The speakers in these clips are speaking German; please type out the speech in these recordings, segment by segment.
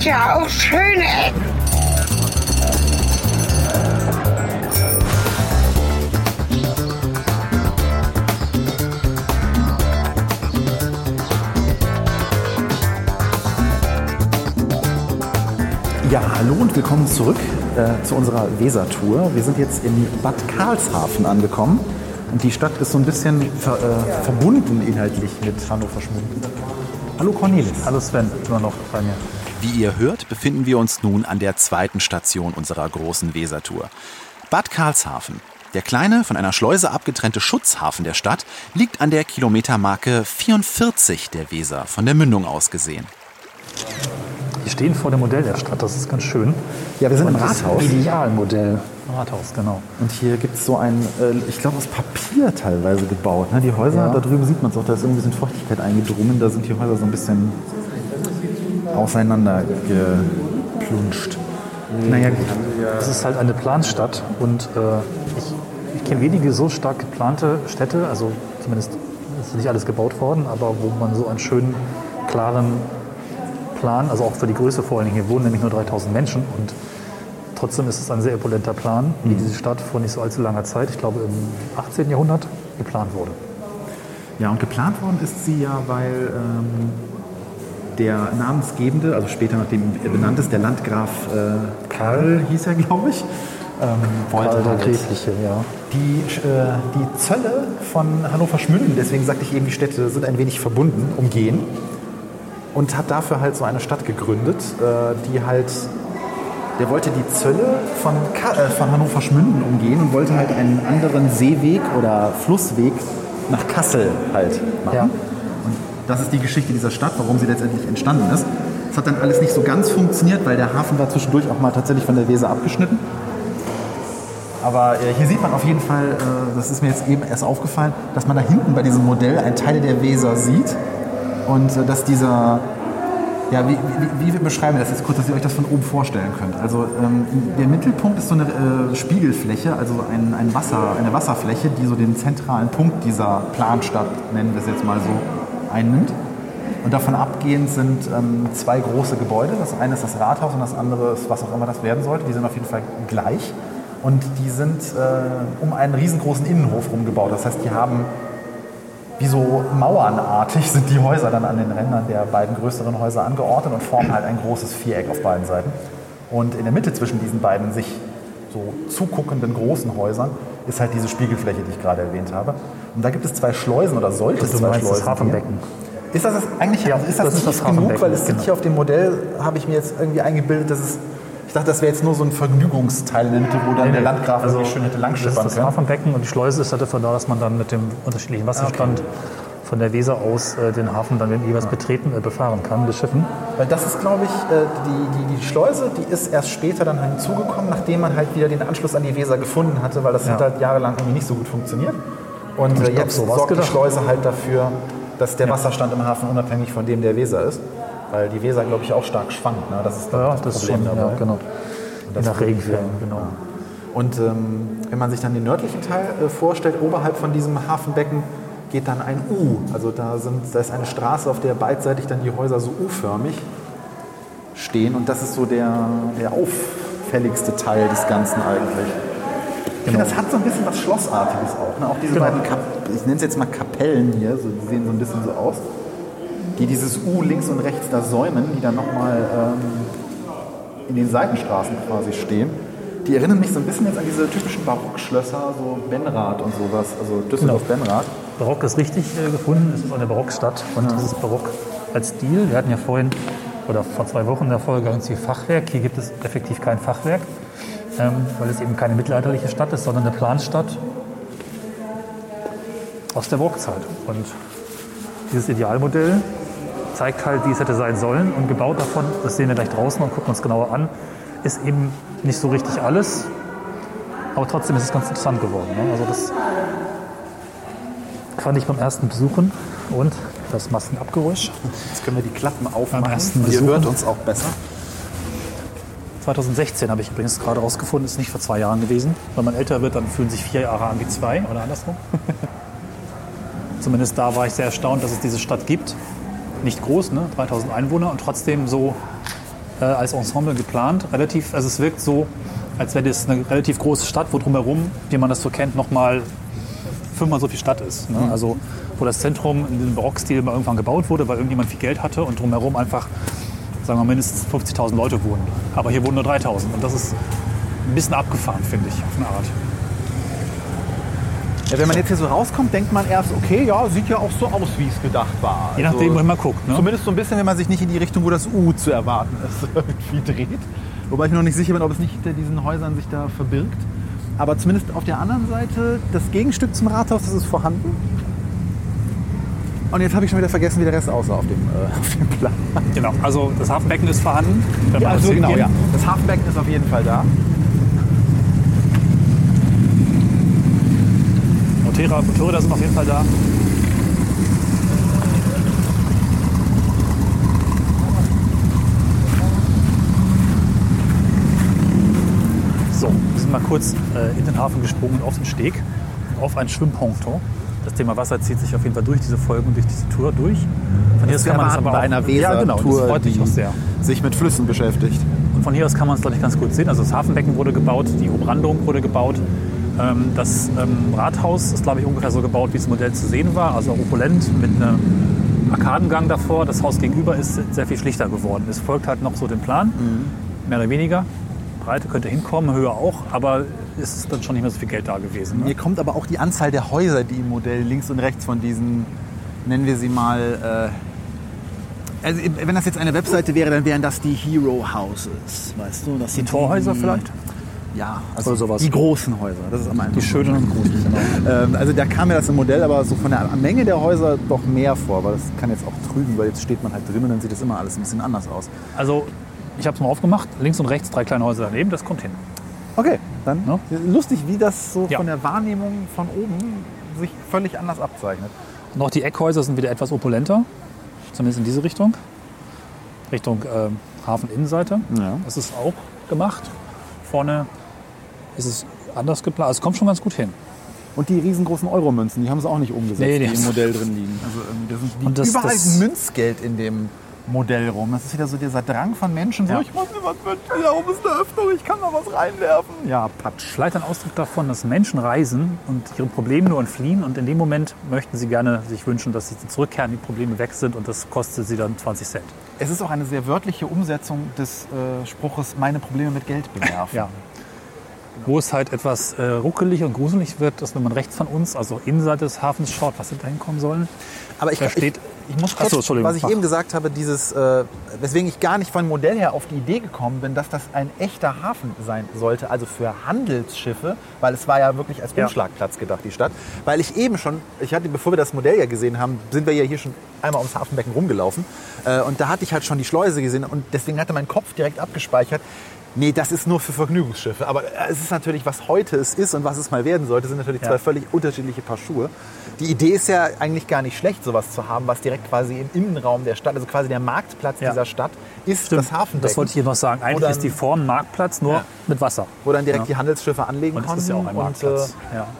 gibt ja auch schöne Ecken. Ja, hallo und willkommen zurück äh, zu unserer Weser-Tour. Wir sind jetzt in Bad Karlshafen angekommen und die Stadt ist so ein bisschen ver, äh, verbunden inhaltlich mit Hannover Schmunden. Hallo Cornelis. Hallo Sven, immer noch bei mir. Wie ihr hört, befinden wir uns nun an der zweiten Station unserer großen Weser-Tour. Bad Karlshafen. Der kleine, von einer Schleuse abgetrennte Schutzhafen der Stadt liegt an der Kilometermarke 44 der Weser, von der Mündung aus gesehen. Wir stehen vor dem Modell der Stadt, das ist ganz schön. Ja, wir sind im Und das Rathaus. Idealmodell. Rathaus, genau. Und hier gibt es so ein, äh, ich glaube aus Papier teilweise gebaut. Ne? Die Häuser, Ja. da drüben sieht man es auch, da ist irgendwie so ein bisschen Feuchtigkeit eingedrungen. Da sind die Häuser so ein bisschen auseinander geplunscht. Naja, gut. Es ist halt eine Planstadt und äh, ich, ich kenne wenige so stark geplante Städte, also zumindest ist nicht alles gebaut worden, aber wo man so einen schönen, klaren Plan, also auch für die Größe vor allen Dingen, hier wohnen nämlich nur 3000 Menschen und trotzdem ist es ein sehr opulenter Plan, wie diese Stadt vor nicht so allzu langer Zeit, ich glaube im 18. Jahrhundert, geplant wurde. Ja, und geplant worden ist sie ja, weil ähm, der Namensgebende, also später nachdem er benannt ist, der Landgraf äh, Karl hieß er, glaube ich, ähm, wollte Karl halt Gräfliche, ja. die, äh, die Zölle von Hannover Schmünden, deswegen sagte ich eben, die Städte sind ein wenig verbunden, umgehen und hat dafür halt so eine Stadt gegründet, äh, die halt, der wollte die Zölle von, Ka äh, von Hannover Schmünden umgehen und wollte halt einen anderen Seeweg oder Flussweg nach Kassel halt machen. Ja. Das ist die Geschichte dieser Stadt, warum sie letztendlich entstanden ist. Es hat dann alles nicht so ganz funktioniert, weil der Hafen war zwischendurch auch mal tatsächlich von der Weser abgeschnitten. Aber äh, hier sieht man auf jeden Fall, äh, das ist mir jetzt eben erst aufgefallen, dass man da hinten bei diesem Modell einen Teil der Weser sieht und äh, dass dieser, ja, wie, wie, wie beschreiben wir das jetzt kurz, dass ihr euch das von oben vorstellen könnt? Also ähm, der Mittelpunkt ist so eine Spiegelfläche, also ein, ein Wasser, eine Wasserfläche, die so den zentralen Punkt dieser Planstadt, nennen wir es jetzt mal so, einnimmt. Und davon abgehend sind ähm, zwei große Gebäude. Das eine ist das Rathaus und das andere ist, was auch immer das werden sollte. Die sind auf jeden Fall gleich. Und die sind äh, um einen riesengroßen Innenhof rumgebaut. Das heißt, die haben wie so mauernartig sind die Häuser dann an den Rändern der beiden größeren Häuser angeordnet und formen halt ein großes Viereck auf beiden Seiten. Und in der Mitte zwischen diesen beiden sich so zuguckenden großen Häusern ist halt diese Spiegelfläche, die ich gerade erwähnt habe. Und da gibt es zwei Schleusen oder sollte es zwei meinst das Schleusen Hafenbecken. geben. Ist das, das eigentlich Ja, ist das, das ist tief das genug? Weil es sind genau. hier auf dem Modell, habe ich mir jetzt irgendwie eingebildet, dass es, ich dachte, das wäre jetzt nur so ein Vergnügungsteil in der Mitte, wo dann der Landgraf irgendwie schön hätte das ist langschippern das können. Hafenbecken und die Schleuse ist halt dafür da, dass man dann mit dem unterschiedlichen Wasserstand von der Weser aus äh, den Hafen dann jeweils betreten, äh, befahren kann, beschiffen. Weil das ist, glaube ich, äh, die, die, die Schleuse, die ist erst später dann hinzugekommen, nachdem man halt wieder den Anschluss an die Weser gefunden hatte, weil das Ja. hat halt jahrelang irgendwie nicht so gut funktioniert. Und äh, glaub, jetzt so sorgt die gedacht. Schleuse halt dafür, dass der Wasserstand im Hafen unabhängig von dem der Weser ist. Weil die Weser, glaube ich, auch stark schwankt. Ne? Das ist Ja, das, das Problem schon, dabei. ja, genau. Je nach Regenfällen, genau. Und ähm, wenn man sich dann den nördlichen Teil äh, vorstellt, oberhalb von diesem Hafenbecken geht dann ein U. Also da, sind, da ist eine Straße, auf der beidseitig dann die Häuser so U-förmig stehen. Und das ist so der, der auffälligste Teil des Ganzen eigentlich. Ich finde, das hat so ein bisschen was Schlossartiges auch. Ne? Auch diese Genau. beiden, Kap ich nenne es jetzt mal Kapellen hier, so, die sehen so ein bisschen so aus, die dieses U links und rechts da säumen, die dann nochmal ähm, in den Seitenstraßen quasi stehen. Die erinnern mich so ein bisschen jetzt an diese typischen Barockschlösser, so Benrath und sowas, also Düsseldorf-Benrath. Barock ist richtig äh, gefunden, es ist eine Barockstadt und dieses Barock als Stil. Wir hatten ja vorhin oder vor zwei Wochen in der Folge ganz viel Fachwerk. Hier gibt es effektiv kein Fachwerk, ähm, weil es eben keine mittelalterliche Stadt ist, sondern eine Planstadt aus der Barockzeit. Und dieses Idealmodell zeigt halt, wie es hätte sein sollen und gebaut davon, das sehen wir gleich draußen und gucken uns genauer an, ist eben nicht so richtig alles, aber trotzdem ist es ganz interessant geworden. Ne? Also das fand ich beim ersten Besuchen und das Maskenabgeräusch. Jetzt können wir die Klappen aufmachen. ersten Ihr hört uns auch besser. 2016 habe ich übrigens gerade rausgefunden, ist nicht vor zwei Jahren gewesen. Wenn man älter wird, dann fühlen sich vier Jahre an wie zwei oder andersrum. Zumindest da war ich sehr erstaunt, dass es diese Stadt gibt. Nicht groß, ne? 3000 Einwohner und trotzdem so äh, als Ensemble geplant. Relativ, also es wirkt so, als wäre das eine relativ große Stadt, wo drumherum, wie man das so kennt, nochmal fünfmal so viel Stadt ist. Ne? Also wo das Zentrum in diesem Barockstil mal irgendwann gebaut wurde, weil irgendjemand viel Geld hatte und drumherum einfach, sagen wir mindestens 50.000 Leute wohnen. Aber hier wohnen nur 3.000 und das ist ein bisschen abgefahren, finde ich, auf eine Art. Ja, wenn man jetzt hier so rauskommt, denkt man erst, okay, ja, sieht ja auch so aus, wie es gedacht war. Je nachdem, wohin man guckt. Ne? Zumindest so ein bisschen, wenn man sich nicht in die Richtung, wo das U zu erwarten ist, irgendwie dreht. Wobei ich mir noch nicht sicher bin, ob es nicht hinter diesen Häusern sich da verbirgt. Aber zumindest auf der anderen Seite, das Gegenstück zum Rathaus, das ist vorhanden. Und jetzt habe ich schon wieder vergessen, wie der Rest aussah auf dem, äh, auf dem Plan. Genau, also das Hafenbecken ist vorhanden. Man also das genau, ja. Das Hafenbecken ist auf jeden Fall da. Motorräder, Motorräder sind auf jeden Fall da. So, wir sind mal kurz äh, in den Hafen gesprungen, auf den Steg, auf ein Schwimmponton. Das Thema Wasser zieht sich auf jeden Fall durch diese Folgen und durch diese Tour durch. Von hier aus kann man das aber bei auch, einer Ja, genau, Weser-Tour, das freut mich auch sehr. sich mit Flüssen beschäftigt. Und von hier aus kann man es, glaube ich, ganz gut sehen. Also das Hafenbecken wurde gebaut, die Umrandung wurde gebaut. Ähm, Das ähm, Rathaus ist, glaube ich, ungefähr so gebaut, wie das Modell zu sehen war. Also opulent mit einem Arkadengang davor. Das Haus gegenüber ist sehr viel schlichter geworden. Es folgt halt noch so dem Plan, mehr oder weniger. Breite könnte hinkommen, Höhe auch, aber es ist dann schon nicht mehr so viel Geld da gewesen. Ne? Mir kommt aber auch die Anzahl der Häuser, die im Modell links und rechts von diesen, nennen wir sie mal, äh, also wenn das jetzt eine Webseite wäre, dann wären das die Hero Houses, weißt du? Das Die sind Torhäuser vielleicht? Ja, also Oder sowas. die großen Häuser. Das ist am Die schönen und großen. Genau. Ähm, also da kam mir das im Modell aber so von der Menge der Häuser doch mehr vor, weil das kann jetzt auch trügen, weil jetzt steht man halt drin und dann sieht das immer alles ein bisschen anders aus. Also ich habe es mal aufgemacht. Links und rechts drei kleine Häuser daneben. Das kommt hin. Okay, dann Ja. lustig, wie das so Ja. von der Wahrnehmung von oben sich völlig anders abzeichnet. Auch die Eckhäuser sind wieder etwas opulenter. Zumindest in diese Richtung. Richtung ähm, Hafeninnenseite. Ja. Das ist auch gemacht. Vorne ist es anders geplant. Also es kommt schon ganz gut hin. Und die riesengroßen Euromünzen, die haben sie auch nicht umgesetzt, Nee, die die, im Modell drin liegen. Also irgendwie, das Und das- überall das- Münzgeld in dem Modell rum. Das ist wieder so dieser Drang von Menschen, so Ja. ich muss mir was wünschen, da oben ist eine Öffnung, ich kann da was reinwerfen. Ja, Patsch. Vielleicht ein Ausdruck davon, dass Menschen reisen und ihren Problemen nur entfliehen und in dem Moment möchten sie gerne sich wünschen, dass sie zurückkehren, die Probleme weg sind und das kostet sie dann 20 Cent. Es ist auch eine sehr wörtliche Umsetzung des äh, Spruches, meine Probleme mit Geld bewerfen. Ja. Wo es halt etwas äh, ruckelig und gruselig wird, ist, wenn man rechts von uns, also Innenseite des Hafens schaut, was da hinkommen sollen. Aber ich, Da ich, steht- ich muss Ach kurz, so, Entschuldigung, was ich mach. eben gesagt habe, dieses, äh, weswegen ich gar nicht vom Modell her auf die Idee gekommen bin, dass das ein echter Hafen sein sollte, also für Handelsschiffe, weil es war ja wirklich als. Umschlagplatz gedacht, die Stadt. Weil ich eben schon, ich hatte, bevor wir das Modell ja gesehen haben, sind wir ja hier schon einmal ums Hafenbecken rumgelaufen äh, und da hatte ich halt schon die Schleuse gesehen und deswegen hatte mein Kopf direkt abgespeichert, Nee, das ist nur für Vergnügungsschiffe. Aber äh, es ist natürlich, was heute es ist und was es mal werden sollte, sind natürlich Ja. zwei völlig unterschiedliche Paar Schuhe. Die Idee ist ja eigentlich gar nicht schlecht, sowas zu haben, was direkt quasi im Innenraum der Stadt, also quasi der Marktplatz Ja. dieser Stadt, ist Stimmt, das Hafenbecken. Das wollte ich hier noch sagen. Eigentlich dann- ist die Form Marktplatz nur Ja. mit Wasser. wo dann direkt die Handelsschiffe anlegen Und konnten ist ja auch ein und äh,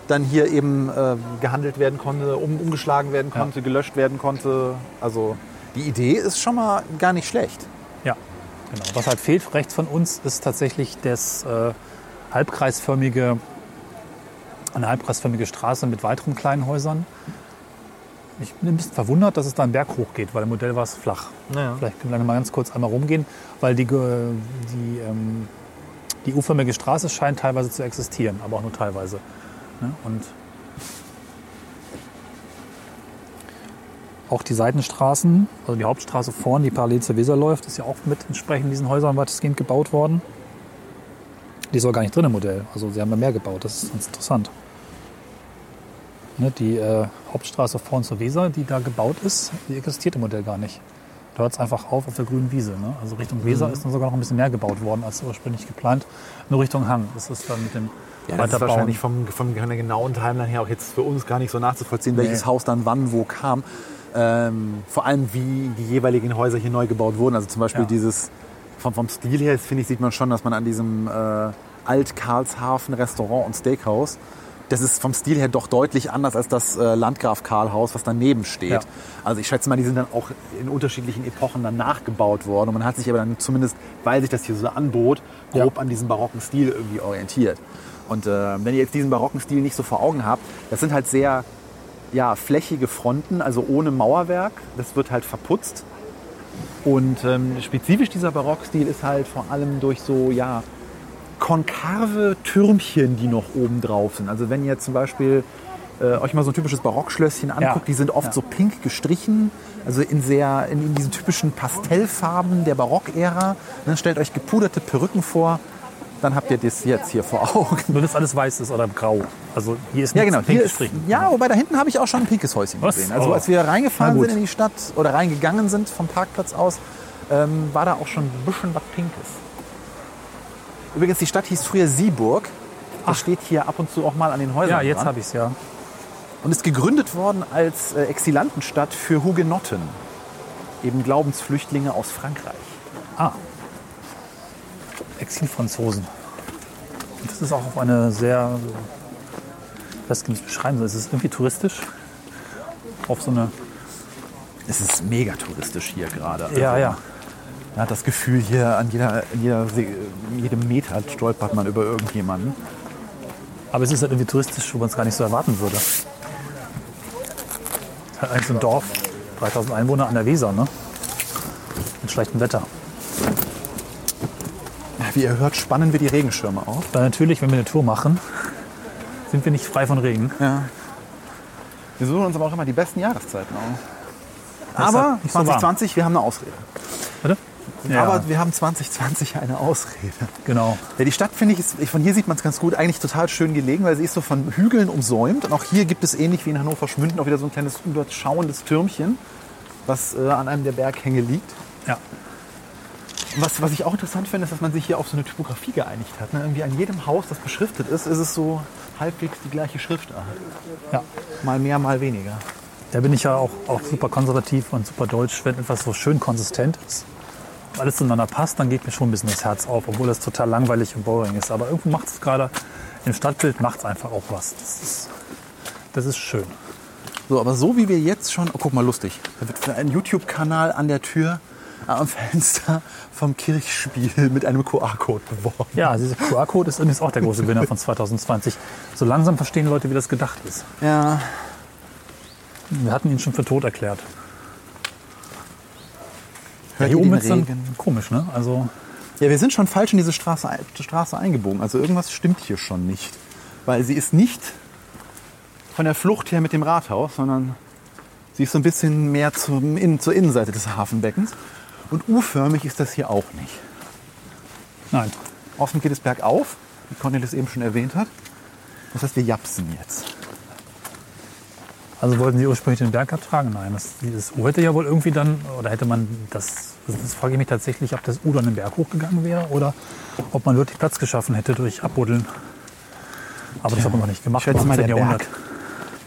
dann hier eben äh, gehandelt werden konnte, um, umgeschlagen werden konnte, gelöscht werden konnte. Also die Idee ist schon mal gar nicht schlecht. Genau. Was halt fehlt rechts von uns, ist tatsächlich das äh, halbkreisförmige, eine halbkreisförmige Straße mit weiteren kleinen Häusern. Ich bin ein bisschen verwundert, dass es da einen Berg hochgeht, weil im Modell war es flach. Ja. Vielleicht können wir mal ganz kurz einmal rumgehen, weil die, ge- die, ähm, die U-förmige Straße scheint teilweise zu existieren, aber auch nur teilweise. Ne? Und auch die Seitenstraßen, also die Hauptstraße vorn, die parallel zur Weser läuft, ist ja auch mit entsprechend diesen Häusern weitestgehend gebaut worden. Die ist aber gar nicht drin im Modell. Also sie haben ja mehr gebaut, das ist ganz interessant. Ne, die äh, Hauptstraße vorn zur Weser, die da gebaut ist, die existiert im Modell gar nicht. Da hört es einfach auf auf der grünen Wiese. Ne? Also Richtung Weser ist dann sogar noch ein bisschen mehr gebaut worden als ursprünglich geplant. Nur Richtung Hang. Das ist dann mit dem Ja, das ist wahrscheinlich vom, vom, von der genauen Timeline her auch jetzt für uns gar nicht so nachzuvollziehen, Nee. welches Haus dann wann wo kam. Ähm, vor allem, wie die jeweiligen Häuser hier neu gebaut wurden. Also zum Beispiel Ja. dieses, vom, vom Stil her, finde ich, sieht man schon, dass man an diesem äh, Alt-Karlshafen Restaurant und Steakhouse das ist vom Stil her doch deutlich anders als das äh, Landgraf Karl-Haus, was daneben steht. Ja. Also ich schätze mal, die sind dann auch in unterschiedlichen Epochen dann nachgebaut worden. Und man hat sich aber dann zumindest, weil sich das hier so anbot, grob Ja. an diesem barocken Stil irgendwie orientiert. Und äh, wenn ihr jetzt diesen barocken Stil nicht so vor Augen habt, das sind halt sehr ja, flächige Fronten, also ohne Mauerwerk. Das wird halt verputzt. Und ähm, spezifisch dieser Barockstil ist halt vor allem durch so, ja, konkave Türmchen, die noch oben drauf sind. Also wenn ihr zum Beispiel äh, euch mal so ein typisches Barockschlösschen anguckt, die sind oft Ja. so pink gestrichen, also in sehr in, in diesen typischen Pastellfarben der Barockära. Dann stellt euch gepuderte Perücken vor, dann habt ihr das jetzt hier vor Augen. Nur dass alles weiß ist oder grau. Also hier ist Ja, genau. pink Hier ist, gestrichen. ja, wobei da hinten habe ich auch schon ein pinkes Häuschen Was? gesehen. Also Oh. als wir reingefahren sind in die Stadt oder reingegangen sind vom Parkplatz aus, ähm, war da auch schon ein bisschen was Pinkes. Übrigens, die Stadt hieß früher Sieburg. Das steht hier ab und zu auch mal an den Häusern Ja, jetzt habe ich es ja. Und ist gegründet worden als äh, Exilantenstadt für Hugenotten. Eben Glaubensflüchtlinge aus Frankreich. Ah. Exilfranzosen. Und das ist auch auf eine sehr, was kann ich beschreiben soll. Es ist irgendwie touristisch. Auf so eine, Es ist mega touristisch hier gerade. ja, Also, ja. Man hat das Gefühl, hier an jeder, jeder, jedem Meter stolpert man über irgendjemanden. Aber es ist halt irgendwie touristisch, wo man es gar nicht so erwarten würde. Halt eigentlich so ein Dorf, 3000 Einwohner an der Weser, ne? Mit schlechtem Wetter. Wie ihr hört, spannen wir die Regenschirme auf. Weil natürlich, wenn wir eine Tour machen, sind wir nicht frei von Regen. Ja. Wir suchen uns aber auch immer die besten Jahreszeiten aus. Aber halt nicht so warm. 2020, wir haben eine Ausrede. Warte? Ja, Aber wir haben 2020 eine Ausrede. genau. Ja, die Stadt, finde ich, ist, von hier sieht man es ganz gut, eigentlich total schön gelegen, weil sie ist so von Hügeln umsäumt. Und auch hier gibt es ähnlich wie in Hannover Schmünden auch wieder so ein kleines überschauendes Türmchen, was äh, an einem der Berghänge liegt. Ja. Was, was ich auch interessant finde, ist, dass man sich hier auf so eine Typografie geeinigt hat. Ne? Irgendwie an jedem Haus, das beschriftet ist, ist es so halbwegs die gleiche Schriftart. ja. Mal mehr, mal weniger. Da bin ich ja auch, auch super konservativ und super deutsch, wenn etwas so schön konsistent ist. und Alles zueinander passt, dann geht mir schon ein bisschen das Herz auf, obwohl das total langweilig und boring ist. Aber irgendwo macht es gerade, im Stadtbild macht es einfach auch was. Das ist, das ist schön. So, aber so wie wir jetzt schon, oh, guck mal, lustig. Da wird für einen YouTube-Kanal an der Tür am Fenster vom Kirchspiel mit einem QR-Code beworben. Ja, dieser QR-Code ist übrigens auch der große Gewinner von 2020. So langsam verstehen Leute, wie das gedacht ist. Ja, Wir hatten ihn schon für tot erklärt. hört Hier ihr oben ist dann komisch, ne? Also Ja, wir sind schon falsch in diese Straße, Straße eingebogen. Also irgendwas stimmt hier schon nicht. Weil sie ist nicht von der Flucht her mit dem Rathaus, sondern sie ist so ein bisschen mehr zum, in, zur Innenseite des Hafenbeckens. Und U-förmig ist das hier auch nicht. nein. Außen geht es bergauf, wie Cornelis eben schon erwähnt hat. Das heißt, wir japsen jetzt. Also wollten Sie ursprünglich den Berg abtragen? Nein, das, dieses U hätte ja wohl irgendwie dann, oder hätte man das, das frage ich mich tatsächlich, ob das U dann den Berg hochgegangen wäre oder ob man wirklich Platz geschaffen hätte durch Abbuddeln. Aber das hat man noch nicht gemacht Ich schätze mal, 18. der Jahrhundert. Berg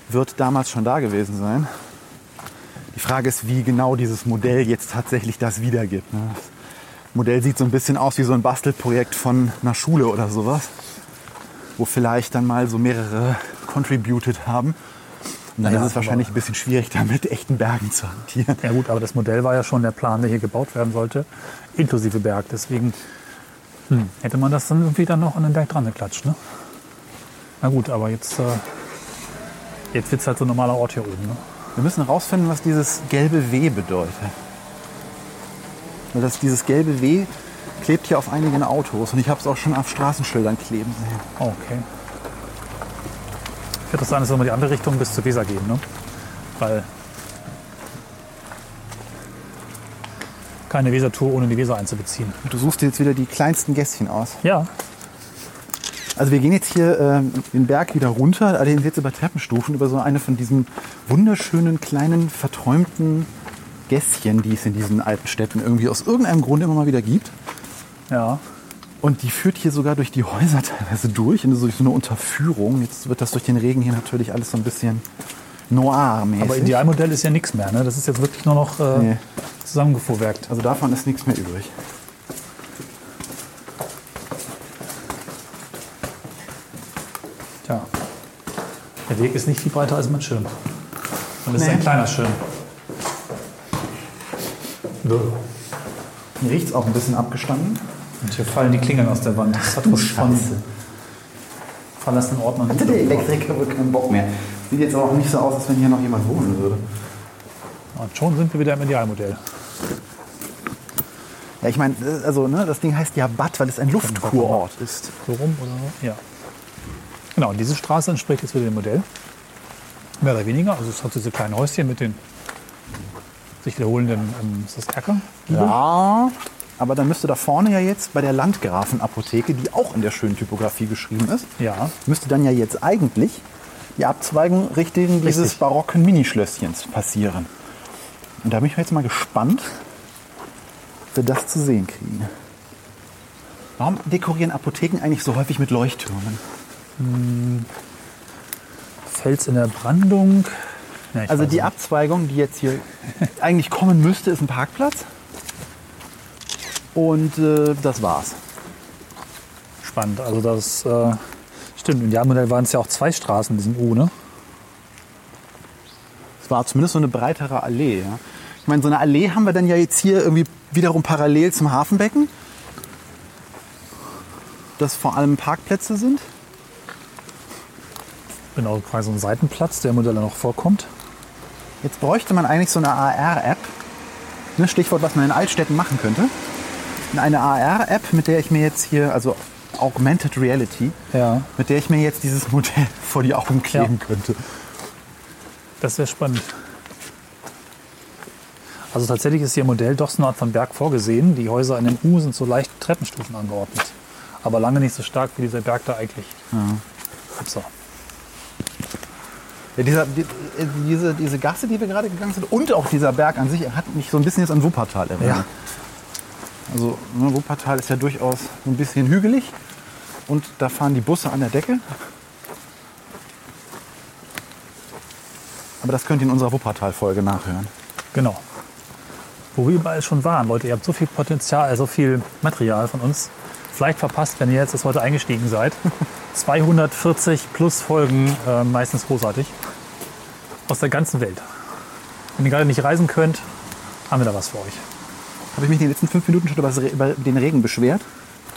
wird damals schon da gewesen sein. Die Frage ist, wie genau dieses Modell jetzt tatsächlich das wiedergibt. ne? Das Modell sieht so ein bisschen aus wie so ein Bastelprojekt von einer Schule oder sowas, wo vielleicht dann mal so mehrere contributed haben. Und dann Ja, ist es wahrscheinlich ein bisschen schwierig, da mit echten Bergen zu hantieren. Ja gut, aber das Modell war ja schon der Plan, der hier gebaut werden sollte, inklusive Berg. Deswegen hm, hätte man das dann irgendwie dann noch an den Berg dran geklatscht. Ne? Na gut, aber jetzt, äh, jetzt wird es halt so ein normaler Ort hier oben. Ne? Wir müssen herausfinden, was dieses gelbe W bedeutet. Weil das, dieses gelbe W klebt hier auf einigen Autos und ich habe es auch schon auf Straßenschildern kleben sehen. Oh, okay. Ich würde das sein, dass wir mal die andere Richtung bis zur Weser gehen, ne? Weil keine Wesertour ohne die Weser einzubeziehen. Du suchst dir jetzt wieder die kleinsten Gässchen aus. Ja, Also wir gehen jetzt hier ähm, den Berg wieder runter, allerdings jetzt über Treppenstufen, über so eine von diesen wunderschönen kleinen verträumten Gässchen, die es in diesen alten Städten irgendwie aus irgendeinem Grund immer mal wieder gibt. ja. Und die führt hier sogar durch die Häuser teilweise durch, in so so eine Unterführung. Jetzt wird das durch den Regen hier natürlich alles so ein bisschen noir-mäßig. Aber Idealmodell ist ja nichts mehr, ne? Das ist jetzt wirklich nur noch äh, Nee. zusammengefuhrwerkt. Also davon ist nichts mehr übrig. Tja. Der Weg ist nicht viel breiter als mein Schirm. Und es ist Nee. ein kleiner Schirm. So. Hier riecht es auch ein bisschen abgestanden. Und hier fallen die Klingeln aus der Wand. Das hat was von verlassenen Ordnern. Hatte der Elektriker wohl keinen Bock mehr. Sieht jetzt aber auch nicht so aus, als wenn hier noch jemand wohnen würde. Und schon sind wir wieder im Idealmodell. Ja, ich meine, äh, also ne, das Ding heißt ja Bad, weil es ein Luftkurort ist. So rum oder so? Ja. Genau, und diese Straße entspricht jetzt wieder dem Modell. Mehr oder weniger. Also es hat diese kleinen Häuschen mit den sich wiederholenden, ähm, ist das Erker? Ja, aber dann müsste da vorne ja jetzt bei der Landgrafenapotheke, die auch in der schönen Typografie geschrieben ist, Ja. müsste dann ja jetzt eigentlich die Abzweigung Richtung dieses Richtig. barocken Minischlösschens passieren. Und da bin ich jetzt mal gespannt, ob wir das zu sehen kriegen. Warum dekorieren Apotheken eigentlich so häufig mit Leuchttürmen? Fels in der Brandung. Ja, Also die nicht. Abzweigung, die jetzt hier eigentlich kommen müsste, ist ein Parkplatz. Und äh, das war's. Spannend. Also das äh, stimmt. Im Idealmodell waren es ja auch zwei Straßen in diesem U, ne? Es war zumindest so eine breitere Allee. Ja. Ich meine, so eine Allee haben wir dann ja jetzt hier irgendwie wiederum parallel zum Hafenbecken. Das vor allem Parkplätze sind. Genau, quasi so ein Seitenplatz, der im Modell noch vorkommt. Jetzt bräuchte man eigentlich so eine AR-App. Ne, Stichwort, was man in Altstädten machen könnte. Eine AR-App, mit der ich mir jetzt hier, also Augmented Reality, Ja. mit der ich mir jetzt dieses Modell vor die Augen kleben könnte. Das wäre spannend. Also tatsächlich ist hier im Modell doch so eine Art von Berg vorgesehen. Die Häuser in dem U sind so leicht Treppenstufen angeordnet. Aber lange nicht so stark wie dieser Berg da eigentlich. So. Ja, dieser, die, äh, diese, diese Gasse, die wir gerade gegangen sind, und auch dieser Berg an sich, hat mich so ein bisschen jetzt an Wuppertal erinnert. Ja. Also ne, Wuppertal ist ja durchaus so ein bisschen hügelig und da fahren die Busse an der Decke. Aber das könnt ihr in unserer Wuppertal-Folge nachhören. Genau. Wo wir überall schon waren, Leute, ihr habt so viel Potenzial, so viel Material von uns. Vielleicht verpasst, wenn ihr jetzt erst heute eingestiegen seid. 240 plus Folgen, äh, meistens großartig. Aus der ganzen Welt. Wenn ihr gerade nicht reisen könnt, haben wir da was für euch. Habe ich mich in den letzten fünf Minuten schon über, das den Regen beschwert?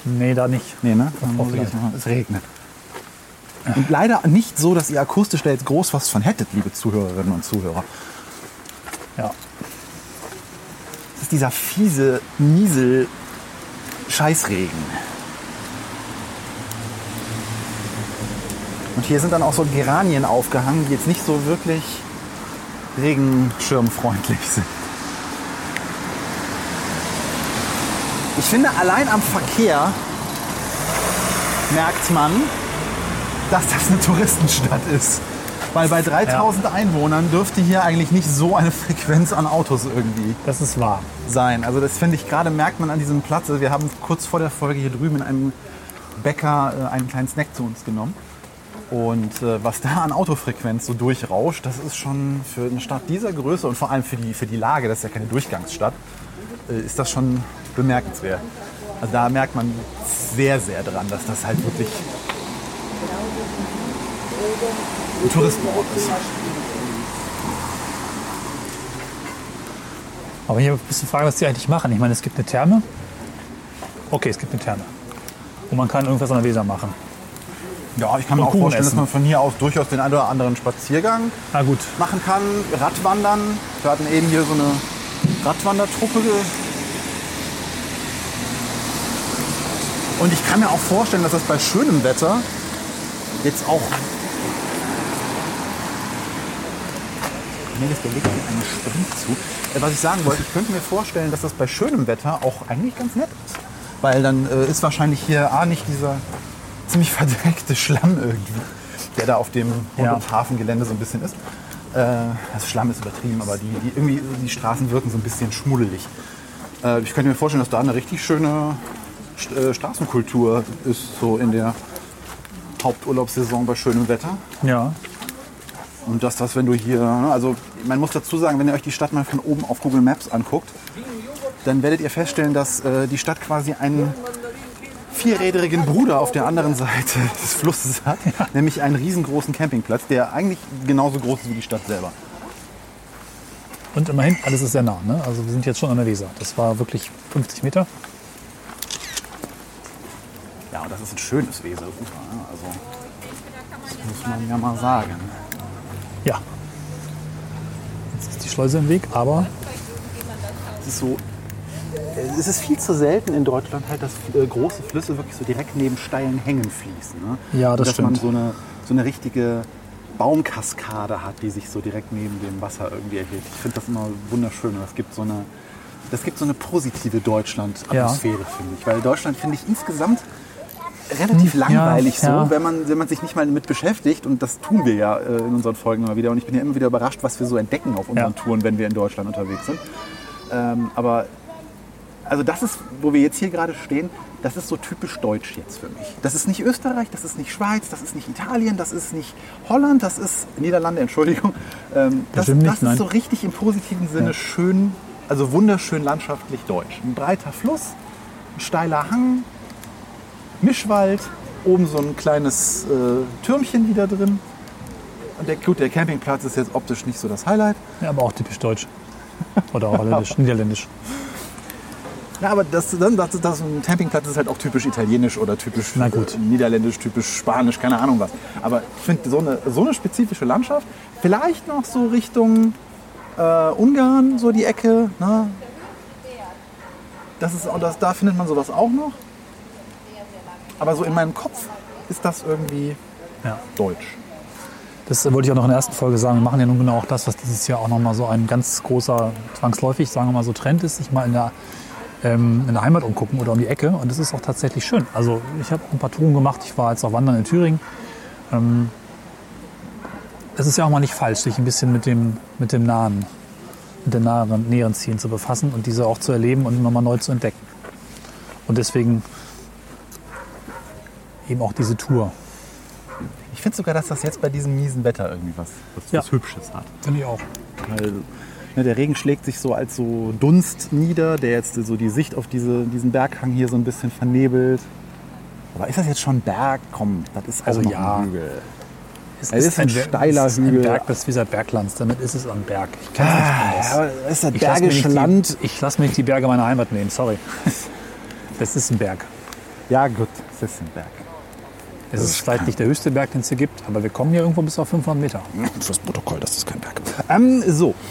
Nee, da nicht. Nee, ne? Es regnet. Und leider nicht so, dass ihr akustisch da jetzt groß was von hättet, liebe Zuhörerinnen und Zuhörer. Ja. Das ist dieser fiese, miesel Scheißregen. Und hier sind dann auch so Geranien aufgehangen, die jetzt nicht so wirklich regenschirmfreundlich sind. Ich finde, allein am Verkehr merkt man, dass das eine Touristenstadt ist. Weil bei 3000 Einwohnern dürfte hier eigentlich nicht so eine Frequenz an Autos irgendwie Das ist wahr. sein. Also das finde ich gerade, merkt man an diesem Platz. Also wir haben kurz vor der Folge hier drüben in einem Bäcker äh, einen kleinen Snack zu uns genommen. Und äh, was da an Autofrequenz so durchrauscht, das ist schon für eine Stadt dieser Größe und vor allem für die, für die Lage, das ist ja keine Durchgangsstadt, äh, ist das schon bemerkenswert. Also da merkt man sehr, sehr dran, dass das halt wirklich ein Touristenort ist. Aber hier ein bisschen fragen, was die eigentlich machen. Ich meine, es gibt eine Therme. Okay, es gibt eine Therme. Und man kann irgendwas an der Weser machen. Ja, ich kann mir auch Kuchen vorstellen, dass essen. man von hier aus durchaus den einen oder anderen Spaziergang gut. machen kann. Radwandern. Wir hatten eben hier so eine Radwandertruppe. Und ich kann mir auch vorstellen, dass das bei schönem Wetter jetzt auch. Das legt mir einen Sprint zu. Äh, Was ich sagen wollte, ich könnte mir vorstellen, dass das bei schönem Wetter auch eigentlich ganz nett ist. Weil dann äh, ist wahrscheinlich hier A nicht dieser ziemlich verdreckte Schlamm irgendwie, der da auf dem Rund- Ja. und Hafengelände so ein bisschen ist. Äh, also Schlamm ist übertrieben, aber die, die, irgendwie, die Straßen wirken so ein bisschen schmuddelig. Äh, ich könnte mir vorstellen, dass da eine richtig schöne St äh, Straßenkultur ist, so in der Haupturlaubssaison bei schönem Wetter. Ja. Und dass das, wenn du hier, ne, also man muss dazu sagen, wenn ihr euch die Stadt mal von oben auf Google Maps anguckt, dann werdet ihr feststellen, dass äh, die Stadt quasi ein vierrädrigen Bruder auf der anderen Seite des Flusses hat, nämlich einen riesengroßen Campingplatz, der eigentlich genauso groß ist wie die Stadt selber. Und immerhin, alles ist sehr nah. Ne? Also wir sind jetzt schon an der Weser. Das war wirklich 50 Meter. Ja, und das ist ein schönes Weserufer. Ne? Also, das muss man ja mal sagen. Ja. Jetzt ist die Schleuse im Weg, aber Es ist so. Es ist viel zu selten in Deutschland halt, dass äh, große Flüsse wirklich so direkt neben steilen Hängen fließen. Ne? Ja, das Und dass man stimmt. so eine, so eine richtige Baumkaskade hat, die sich so direkt neben dem Wasser irgendwie erhebt. Ich finde das immer wunderschön. Und das gibt so eine, das gibt so eine positive Deutschland-Atmosphäre, finde ich. Weil Deutschland finde ich insgesamt relativ Hm, ja, langweilig so, ja. wenn man, wenn man sich nicht mal damit beschäftigt. Und das tun wir ja äh, in unseren Folgen immer wieder. Und ich bin ja immer wieder überrascht, was wir so entdecken auf unseren Ja. Touren, wenn wir in Deutschland unterwegs sind. Ähm, aber also das ist, wo wir jetzt hier gerade stehen, das ist so typisch deutsch jetzt für mich. Das ist nicht Österreich, das ist nicht Schweiz, das ist nicht Italien, das ist nicht Holland, das ist Niederlande, Entschuldigung. Ähm, das nicht, das nein. ist so richtig im positiven Sinne schön, also wunderschön landschaftlich deutsch. Ein breiter Fluss, ein steiler Hang, Mischwald, oben so ein kleines äh, Türmchen wieder drin. Und der, gut, der Campingplatz ist jetzt optisch nicht so das Highlight. ja, aber auch typisch deutsch. Oder auch holländisch, niederländisch. Ja, aber das, dann, das, das, ein Campingplatz ist halt auch typisch italienisch oder typisch äh, niederländisch, typisch spanisch, keine Ahnung was. Aber ich finde so eine, so eine spezifische Landschaft, vielleicht noch so Richtung äh, Ungarn, so die Ecke. Ne? Das ist, das, da findet man sowas auch noch. Aber so in meinem Kopf ist das irgendwie Ja. deutsch. Das wollte ich auch noch in der ersten Folge sagen. Wir machen ja nun genau auch das, was dieses Jahr auch nochmal so ein ganz großer, zwangsläufig, sagen wir mal so, Trend ist, sich mal in der, ähm, in der Heimat umgucken oder um die Ecke. Und das ist auch tatsächlich schön. Also ich habe ein paar Touren gemacht. Ich war jetzt auch wandern in Thüringen. Ähm, es ist ja auch mal nicht falsch, sich ein bisschen mit dem, mit dem Nahen, mit den näheren, näheren Zielen zu befassen und diese auch zu erleben und nochmal neu zu entdecken. Und deswegen eben auch diese Tour. Ich finde sogar, dass das jetzt bei diesem miesen Wetter irgendwie was, was, Ja. was Hübsches hat. Finde ich auch. Weil ne, der Regen schlägt sich so als so Dunst nieder, der jetzt so die Sicht auf diese, diesen Berghang hier so ein bisschen vernebelt. Aber ist das jetzt schon Berg? Komm, das ist Also ja. ein Hügel. Es Es ist ein Ber- steiler ist ein Hügel. Berg des Wieser Berglands. Damit ist es ein Berg. Ich kenne es nicht anders. das ist das Ich lasse Bergische Land. die- ich lass mir nicht die Berge meiner Heimat nehmen, sorry. Das ist ein Berg. Ja gut, es ist ein Berg. Es ist vielleicht nicht der höchste Berg, den es hier gibt, aber wir kommen hier irgendwo bis auf 500 Meter. Fürs Protokoll, das ist kein Berg. Ähm, so.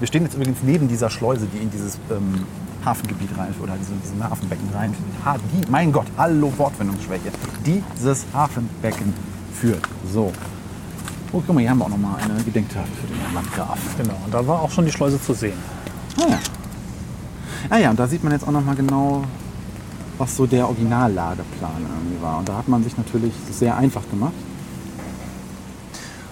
Wir stehen jetzt übrigens neben dieser Schleuse, die in dieses ähm, Hafengebiet rein oder diese, diesen Hafenbecken rein. Ha, die, mein Gott, hallo Wortfindungsschwäche. Dieses Hafenbecken führt. So. Oh, guck mal, hier haben wir auch noch mal eine Gedenktafel für den Herrn Landgraf. Genau, und da war auch schon die Schleuse zu sehen. Ah ja. Ah ja, und da sieht man jetzt auch noch mal genau, was so der Originallageplan irgendwie war. Und da hat man sich natürlich sehr einfach gemacht.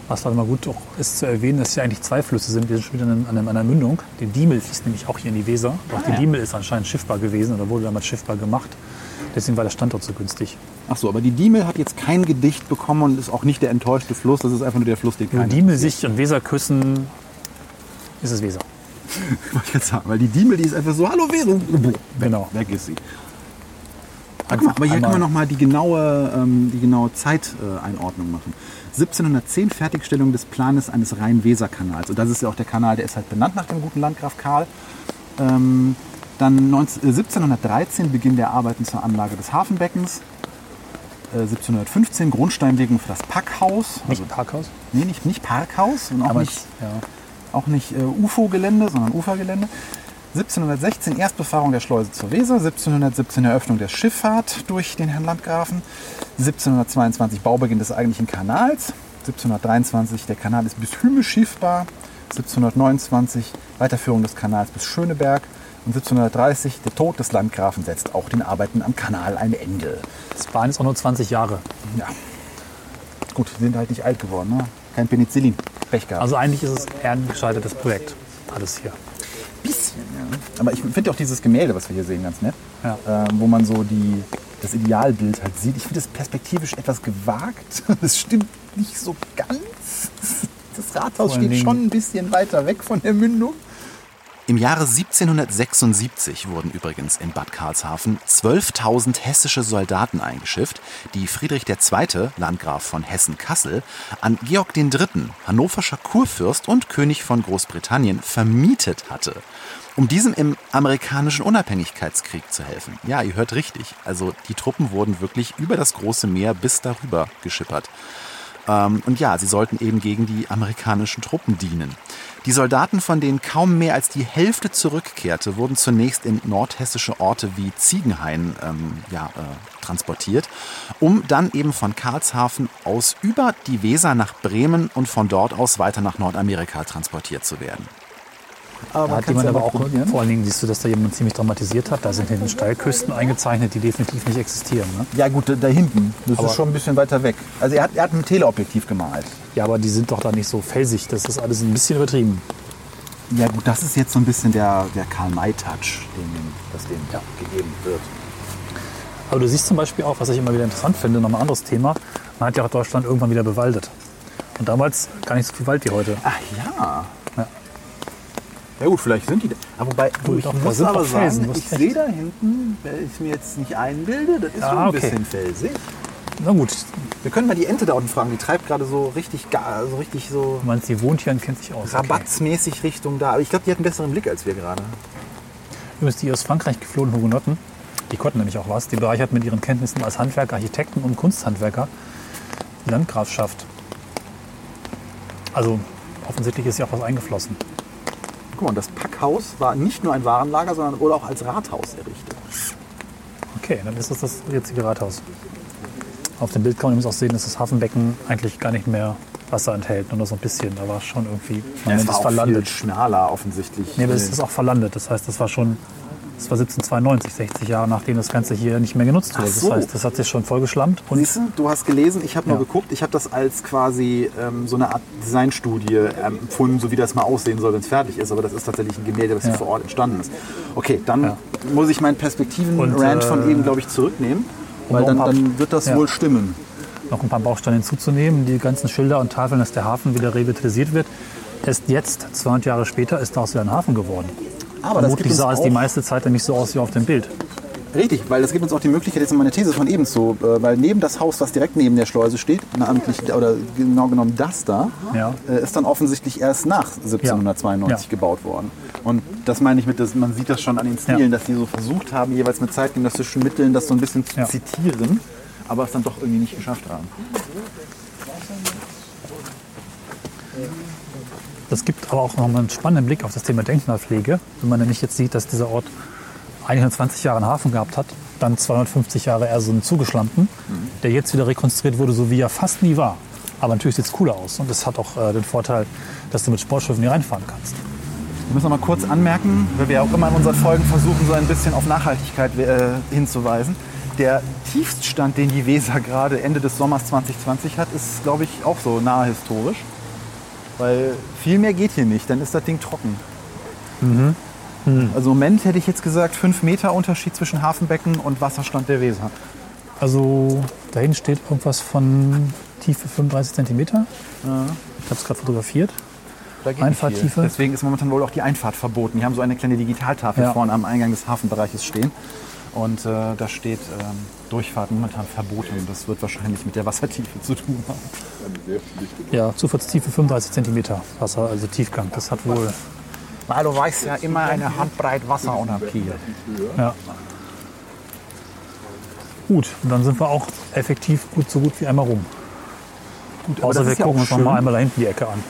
Was halt mal gut auch ist zu erwähnen, dass hier eigentlich zwei Flüsse sind. Wir sind schon wieder an, einem- an einer Mündung. Die Diemel fließt nämlich auch hier in die Weser. Auch die ja. Diemel ist anscheinend schiffbar gewesen oder wurde damals schiffbar gemacht. Deswegen war der Standort so günstig. Ach so, aber die Diemel hat jetzt kein Gedicht bekommen und ist auch nicht der enttäuschte Fluss. Das ist einfach nur der Fluss, den Wenn keiner Diemel sich und Weser küssen, ist es Weser. Wollte ich jetzt sagen, weil die Diemel, die ist einfach so, hallo Weser. Genau. Weg ist sie. Ah, guck mal, aber hier kann man noch mal die genaue, ähm, die genaue Zeiteinordnung machen. 1710 Fertigstellung des Planes eines Rhein-Weser-Kanals. Und das ist ja auch der Kanal, der ist halt benannt nach dem guten Landgraf Karl. Ähm, dann 19, äh, 1713 Beginn der Arbeiten zur Anlage des Hafenbeckens. Äh, 1715 Grundsteinlegung für das Packhaus. Nicht Parkhaus, Nee, nicht, nicht Parkhaus und auch aber nicht ja. auch nicht äh, UFO-Gelände, sondern Ufergelände. 1716 Erstbefahrung der Schleuse zur Weser, 1717 Eröffnung der Schifffahrt durch den Herrn Landgrafen, 1722 Baubeginn des eigentlichen Kanals, 1723 der Kanal ist bis Hüme schiffbar, 1729 Weiterführung des Kanals bis Schöneberg und 1730 der Tod des Landgrafen setzt auch den Arbeiten am Kanal ein Ende. Das Bahn ist auch nur 20 Jahre. Ja. Gut, die sind halt nicht alt geworden, ne? Kein Penicillin. Pech gehabt. Also eigentlich ist es eher ein gescheitertes Projekt. Alles hier. Aber ich finde auch dieses Gemälde, was wir hier sehen, ganz nett. Ja. Ähm, wo man so die, das Idealbild halt sieht. Ich finde das perspektivisch etwas gewagt. Das stimmt nicht so ganz. Das Rathaus steht Dingen- schon ein bisschen weiter weg von der Mündung. Im Jahre 1776 wurden übrigens in Bad Karlshafen 12.000 hessische Soldaten eingeschifft, die Friedrich II., Landgraf von Hessen-Kassel, an Georg III., hannoverscher Kurfürst und König von Großbritannien, vermietet hatte, um diesem im amerikanischen Unabhängigkeitskrieg zu helfen. Ja, ihr hört richtig. Also die Truppen wurden wirklich über das große Meer bis darüber geschippert. Ähm, und ja, sie sollten eben gegen die amerikanischen Truppen dienen. Die Soldaten, von denen kaum mehr als die Hälfte zurückkehrte, wurden zunächst in nordhessische Orte wie Ziegenhain ähm, ja, äh, transportiert, um dann eben von Karlshafen aus über die Weser nach Bremen und von dort aus weiter nach Nordamerika transportiert zu werden. Aber da hat jemand aber auch, vor allen Dingen siehst du, dass da jemand ziemlich dramatisiert hat. Da sind hinten Steilküsten eingezeichnet, die definitiv nicht existieren. Ne? Ja gut, da hinten. Das aber ist schon ein bisschen weiter weg. Also er hat, er hat ein Teleobjektiv gemalt. Ja, aber die sind doch da nicht so felsig. Das ist alles ein bisschen übertrieben. Ja gut, das ist jetzt so ein bisschen der, der Karl-May-Touch, den, das dem ja, gegeben wird. Aber du siehst zum Beispiel auch, was ich immer wieder interessant finde, noch ein anderes Thema. Man hat ja auch Deutschland irgendwann wieder bewaldet. Und damals gar nicht so viel Wald wie heute. Ach ja. Ja. Gut, vielleicht sind die da. Aber wobei, du, ich doch, muss aber sagen, ich sehe da hinten, wenn ich mir jetzt nicht einbilde, das ist ja, so ein okay. bisschen felsig. Na gut. Wir können mal die Ente da unten fragen. Die treibt gerade so richtig, so richtig so. Du meinst, die wohnt hier und kennt sich aus. Rabattsmäßig okay. Richtung da. Aber ich glaube, die hat einen besseren Blick als wir gerade. Übrigens, die aus Frankreich geflohenen Hugenotten, die konnten nämlich auch was. Die bereichert mit ihren Kenntnissen als Handwerker, Architekten und Kunsthandwerker die Landgrafschaft. Also offensichtlich ist ja auch was eingeflossen guck mal, das Packhaus war nicht nur ein Warenlager, sondern wurde auch als Rathaus errichtet. Okay, dann ist das das jetzige Rathaus. Auf dem Bild kann man übrigens auch sehen, dass das Hafenbecken eigentlich gar nicht mehr Wasser enthält, nur so ein bisschen. Da war es schon irgendwie, man ja, es war auch verlandet. schmaler offensichtlich. Nee, aber es ist auch verlandet. Das heißt, das war schon das war 1792, 60 Jahre nachdem das Ganze hier nicht mehr genutzt wurde. So. Das heißt, das hat sich schon vollgeschlampt. Und Siehst du, du hast gelesen, ich habe nur ja. geguckt, ich habe das als quasi ähm, so eine Art Designstudie ähm, empfunden, so wie das mal aussehen soll, wenn es fertig ist. Aber das ist tatsächlich ein Gemälde, das ja. hier vor Ort entstanden ist. Okay, dann ja. muss ich meinen Perspektiven-Rant äh, von eben, glaube ich, zurücknehmen, weil dann, dann, wird das wohl stimmen. Noch ein paar Bausteine hinzuzustimmen. Die ganzen Schilder und Tafeln, dass der Hafen wieder revitalisiert wird. Erst jetzt, 200 Jahre später, ist daraus wieder ein Hafen geworden. Aber Vermutlich sah es die meiste Zeit dann nicht so aus wie auf dem Bild. Richtig, weil das gibt uns auch die Möglichkeit, jetzt meine These von eben zu, äh, weil neben das Haus, was direkt neben der Schleuse steht, namentlich, oder genau genommen das da, ja. Äh, ist dann offensichtlich erst nach 1792 ja. gebaut worden. Und das meine ich mit, dass man sieht das schon an den Stilen, ja. dass die so versucht haben, jeweils mit zeitgenössischen Mitteln das so ein bisschen zu zitieren, aber es dann doch irgendwie nicht geschafft haben. Das gibt aber auch noch einen spannenden Blick auf das Thema Denkmalpflege. Wenn man nämlich jetzt sieht, dass dieser Ort 120 Jahre einen Hafen gehabt hat, dann 250 Jahre eher so einen zugeschlammten, mhm. der jetzt wieder rekonstruiert wurde, so wie er fast nie war. Aber natürlich sieht es cooler aus und das hat auch äh, den Vorteil, dass du mit Sportschiffen hier reinfahren kannst. Wir müssen noch mal kurz anmerken, weil wir auch immer in unseren Folgen versuchen, so ein bisschen auf Nachhaltigkeit äh, hinzuweisen. Der Tiefststand, den die Weser gerade Ende des Sommers 2020 hat, ist, glaube ich, auch so nahe historisch. Weil viel mehr geht hier nicht, dann ist das Ding trocken. Mhm. Mhm. Also im Moment hätte ich jetzt gesagt, 5 Meter Unterschied zwischen Hafenbecken und Wasserstand der Weser. Also da hinten steht irgendwas von Tiefe 35 Zentimeter. Ja. Ich habe es gerade fotografiert. Einfahrttiefe. Deswegen ist momentan wohl auch die Einfahrt verboten. Die haben so eine kleine Digitaltafel ja. vorne am Eingang des Hafenbereiches stehen. Und äh, da steht ähm, Durchfahrt momentan verboten. Das wird wahrscheinlich mit der Wassertiefe zu tun haben. Ja, Zufahrtstiefe 35 cm Wasser, also Tiefgang. Das hat wohl. Weil du weißt ja immer eine Handbreit Wasser unter Kiel. Ja. Gut, und dann sind wir auch effektiv gut so gut wie einmal rum. Gut, Außer wir gucken uns noch mal einmal da hinten die Ecke an.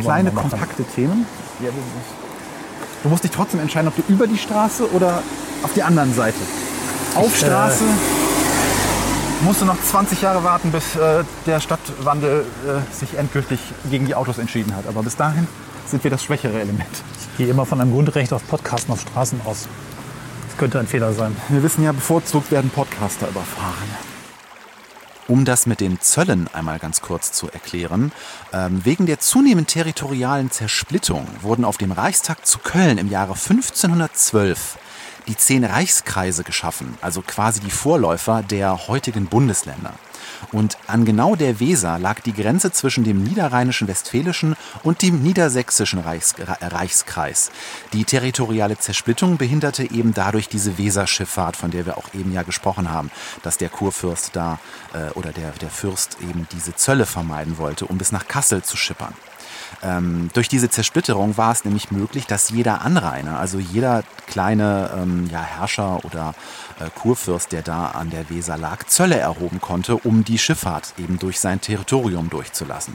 Kleine, kompakte Themen. Du musst dich trotzdem entscheiden, ob du über die Straße oder auf die anderen Seite. Auf ich, äh, Straße äh, musst du noch 20 Jahre warten, bis äh, der Stadtwandel äh, sich endgültig gegen die Autos entschieden hat. Aber bis dahin sind wir das schwächere Element. Ich gehe immer von einem Grundrecht auf Podcasten auf Straßen aus. Das könnte ein Fehler sein. Wir wissen ja, bevorzugt werden Podcaster überfahren. Um das mit den Zöllen einmal ganz kurz zu erklären. Ähm, wegen der zunehmend territorialen Zersplittung wurden auf dem Reichstag zu Köln im Jahre 1512 die zehn Reichskreise geschaffen, also quasi die Vorläufer der heutigen Bundesländer. Und an genau der Weser lag die Grenze zwischen dem niederrheinischen Westfälischen und dem niedersächsischen Reichs Reichskreis. Die territoriale Zersplittung behinderte eben dadurch diese Weserschifffahrt, von der wir auch eben ja gesprochen haben, dass der Kurfürst da äh, oder der, der Fürst eben diese Zölle vermeiden wollte, um bis nach Kassel zu schippern. Ähm, durch diese Zersplitterung war es nämlich möglich, dass jeder Anrainer, also jeder kleine ähm, ja, Herrscher oder äh, Kurfürst, der da an der Weser lag, Zölle erhoben konnte, um die Schifffahrt eben durch sein Territorium durchzulassen.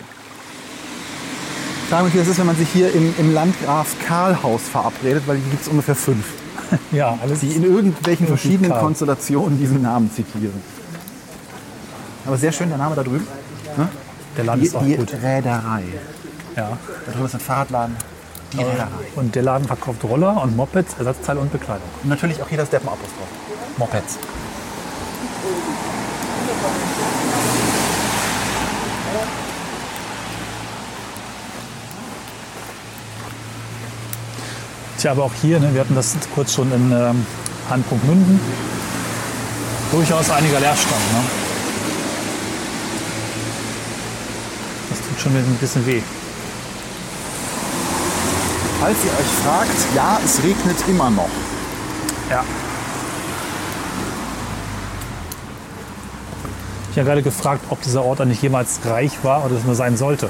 Sagen wir, wie das ist, wenn man sich hier im, im Landgraf Karl-Haus verabredet, weil hier gibt es ungefähr fünf, Ja, alles. die in irgendwelchen verschiedenen Karl. Konstellationen diesen Namen zitieren. Aber sehr schön der Name da drüben. Ne? Der Laden Die, ist auch die gut. Reederei. Ja. Da drüben ist ein Fahrradladen. Die Reederei. Und der Laden verkauft Roller und Mopeds, Ersatzteile und Bekleidung. Und natürlich auch hier das Deppenabos drauf. Mopeds. Tja, aber auch hier, ne, wir hatten das kurz schon in ähm, Handpunkt Münden, durchaus einiger Leerstand. Ne? Das tut schon ein bisschen weh. Falls ihr euch fragt, ja, es regnet immer noch. Ja. Ich habe gerade gefragt, ob dieser Ort eigentlich jemals reich war oder es nur sein sollte.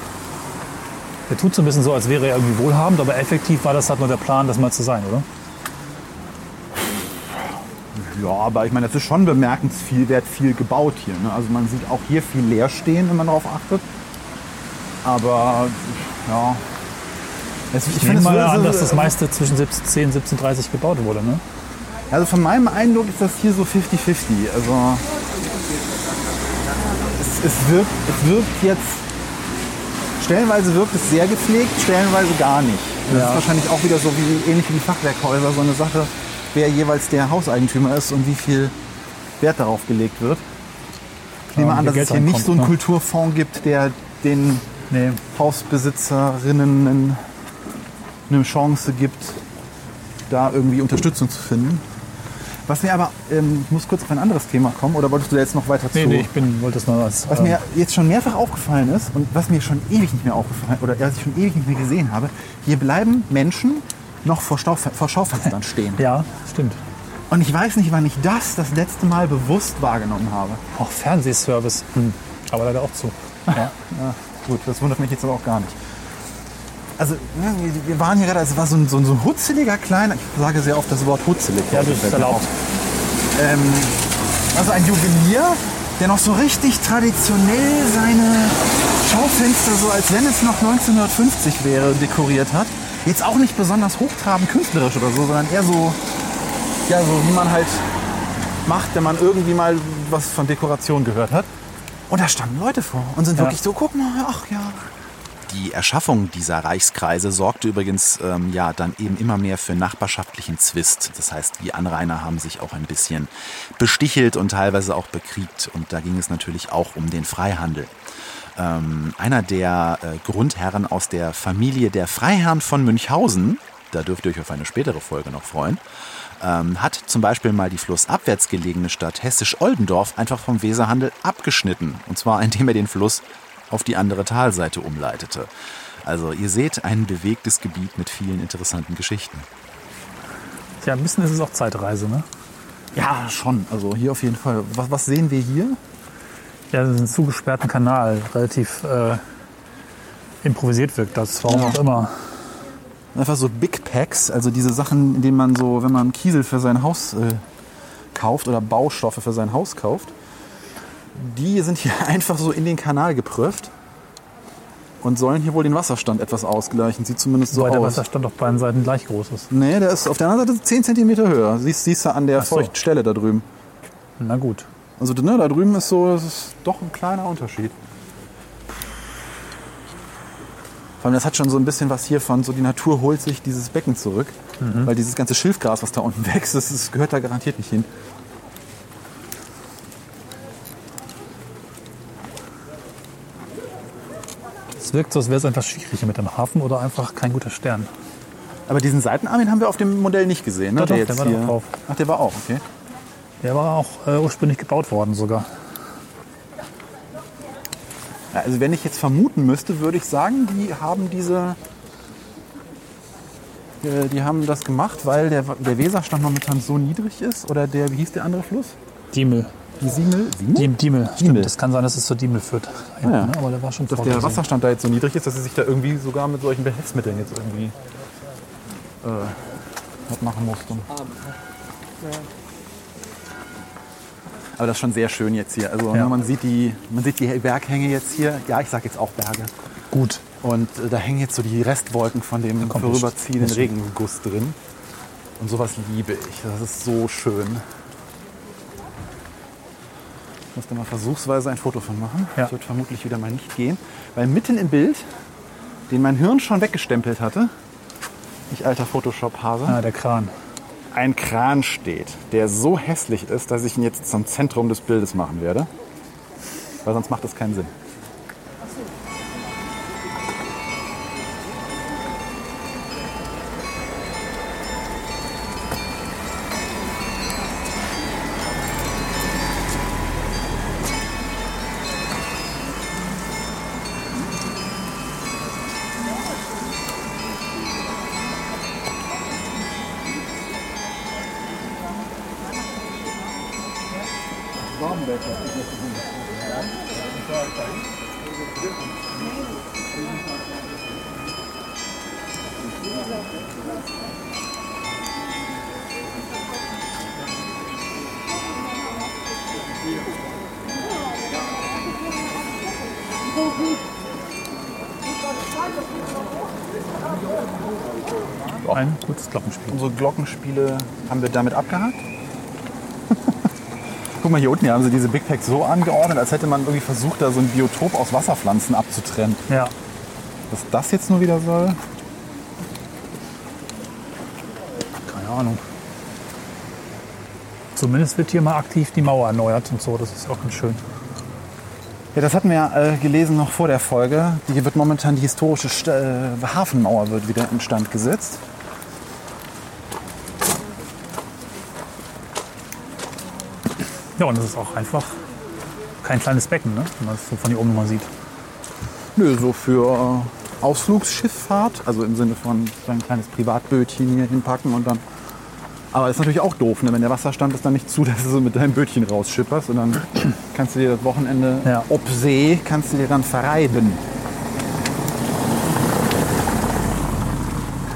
Er tut so ein bisschen so, als wäre er irgendwie wohlhabend, aber effektiv war das halt nur der Plan, das mal zu sein, oder? Ja, aber ich meine, das ist schon bemerkenswert viel gebaut hier. Ne? Also man sieht auch hier viel leer stehen, wenn man darauf achtet. Aber ja. Ich Ich nehme mal an, dass das meiste zwischen 1710 und 1730 gebaut wurde, ne? Also von meinem Eindruck ist das hier so 50-50. Also es, es, wirkt, es wirkt jetzt, stellenweise wirkt es sehr gepflegt, stellenweise gar nicht. Das Ja. ist wahrscheinlich auch wieder so wie ähnlich wie die Fachwerkhäuser, so eine Sache, wer jeweils der Hauseigentümer ist und wie viel Wert darauf gelegt wird. Ich nehme an, dass Geld es hier nicht so einen ne? Kulturfonds gibt, der den Nee. Hausbesitzerinnen eine Chance gibt, da irgendwie Unterstützung zu finden. Was mir aber, ähm, ich muss kurz auf ein anderes Thema kommen, oder wolltest du da jetzt noch weiter Nee, zu? nee, ich bin, wollte das als. Was ähm, mir jetzt schon mehrfach aufgefallen ist und was mir schon ewig nicht mehr aufgefallen oder was ich schon ewig nicht mehr gesehen habe, hier bleiben Menschen noch vor, Stau, vor Schaufenstern stehen. ja, stimmt. Und ich weiß nicht, wann ich das das letzte Mal bewusst wahrgenommen habe. Auch Fernsehservice. Hm. Aber leider auch zu. Ja. Ja, gut, das wundert mich jetzt aber auch gar nicht. Also, ja, wir- wir waren hier gerade, es war so ein, so ein, so ein hutzeliger kleiner, ich sage sehr oft das Wort hutzelig. Ja, das ist erlaubt. Ähm, also ein Juwelier, der noch so richtig traditionell seine Schaufenster, so als wenn es noch 1950 wäre, dekoriert hat. Jetzt auch nicht besonders hochtrabend künstlerisch oder so, sondern eher so, ja, so wie man halt macht, wenn man irgendwie mal was von Dekoration gehört hat. Und da standen Leute vor und sind Ja. wirklich so, guck mal, ach ja. Die Erschaffung dieser Reichskreise sorgte übrigens ähm, ja dann eben immer mehr für nachbarschaftlichen Zwist. Das heißt, die Anrainer haben sich auch ein bisschen bestichelt und teilweise auch bekriegt. Und da ging es natürlich auch um den Freihandel. Ähm, einer der äh, Grundherren aus der Familie der Freiherren von Münchhausen, da dürft ihr euch auf eine spätere Folge noch freuen, ähm, hat zum Beispiel mal die flussabwärts gelegene Stadt Hessisch-Oldendorf einfach vom Weserhandel abgeschnitten. Und zwar indem er den Fluss auf die andere Talseite umleitete. Also ihr seht ein bewegtes Gebiet mit vielen interessanten Geschichten. Tja, ein bisschen ist es auch Zeitreise, ne? Ja, schon. Also hier auf jeden Fall. Was, was sehen wir hier? Ja, einen zugesperrten Kanal, relativ äh, improvisiert wirkt das, warum Ja. auch immer. Einfach so Big Packs, also diese Sachen, in denen man so, wenn man Kiesel für sein Haus äh, kauft oder Baustoffe für sein Haus kauft, die sind hier einfach so in den Kanal geprüft und sollen hier wohl den Wasserstand etwas ausgleichen. Sieht zumindest so Weil der aus. Wasserstand auf beiden Seiten gleich groß ist. Nee, der ist auf der anderen Seite 10 cm höher. Siehst, siehst du an der so. feuchten Stelle da drüben. Na gut. Also ne, da drüben ist so, das ist doch ein kleiner Unterschied. Vor allem, das hat schon so ein bisschen was hier von, so die Natur holt sich dieses Becken zurück. Weil dieses ganze Schilfgras, was da unten wächst, das, das gehört da garantiert nicht hin. Es wirkt so, als wäre es einfach schwierig hier mit dem Hafen oder einfach kein guter Stern. Aber diesen Seitenarm, den haben wir auf dem Modell nicht gesehen, ne? Doch, doch, der war da auch drauf. Ach, der war auch, okay. Der war auch äh, ursprünglich gebaut worden sogar. Ja, Also wenn ich jetzt vermuten müsste, würde ich sagen, die haben diese, äh, die haben das gemacht, weil der, der Weserstand momentan so niedrig ist. Oder der, wie hieß der andere Fluss? Diemel. Die Siemel? Siemel? Diem, Diemel. Stimmt, das kann sein, dass es zur Diemel führt. Ah, ja. ne? Aber der war schon Dass der vorgesehen. Wasserstand da jetzt so niedrig ist, dass sie sich da irgendwie sogar mit solchen Behelfsmitteln jetzt irgendwie äh, was machen mussten. Aber das ist schon sehr schön jetzt hier. Also Ja. ne, man, sieht die, man sieht die Berghänge jetzt hier. Ja, ich sag jetzt auch Berge. Gut. Und äh, da hängen jetzt so die Restwolken von dem kommt vorüberziehenden nicht. Regenguss drin. Und sowas liebe ich. Das ist so schön. Ich muss da mal versuchsweise ein Foto von machen. Ja. Das wird vermutlich wieder mal nicht gehen. Weil mitten im Bild, den mein Hirn schon weggestempelt hatte, ich alter Photoshop-Hase, Ah, der Kran. ein Kran steht, der so hässlich ist, dass ich ihn jetzt zum Zentrum des Bildes machen werde. Weil sonst macht das keinen Sinn. Glockenspiele haben wir damit abgehakt. Guck mal, hier unten hier haben sie diese Big Packs so angeordnet, als hätte man irgendwie versucht, da so ein Biotop aus Wasserpflanzen abzutrennen. Ja. Was das jetzt nur wieder soll? Keine Ahnung. Zumindest wird hier mal aktiv die Mauer erneuert und so. Das ist auch ganz schön. Ja, das hatten wir ja äh, gelesen noch vor der Folge. Die wird momentan die historische St äh, Hafenmauer wird wieder instand gesetzt. Ja, und das ist auch einfach kein kleines Becken, ne? wenn man es so von hier oben mal sieht. Nö, so für Ausflugsschifffahrt, also im Sinne von so ein kleines Privatbötchen hier hinpacken und dann. Aber ist natürlich auch doof, ne? wenn der Wasserstand es dann nicht zu, dass du so mit deinem Bötchen rausschipperst und dann kannst du dir das Wochenende Ja. ob See, kannst du dir dann verreiben.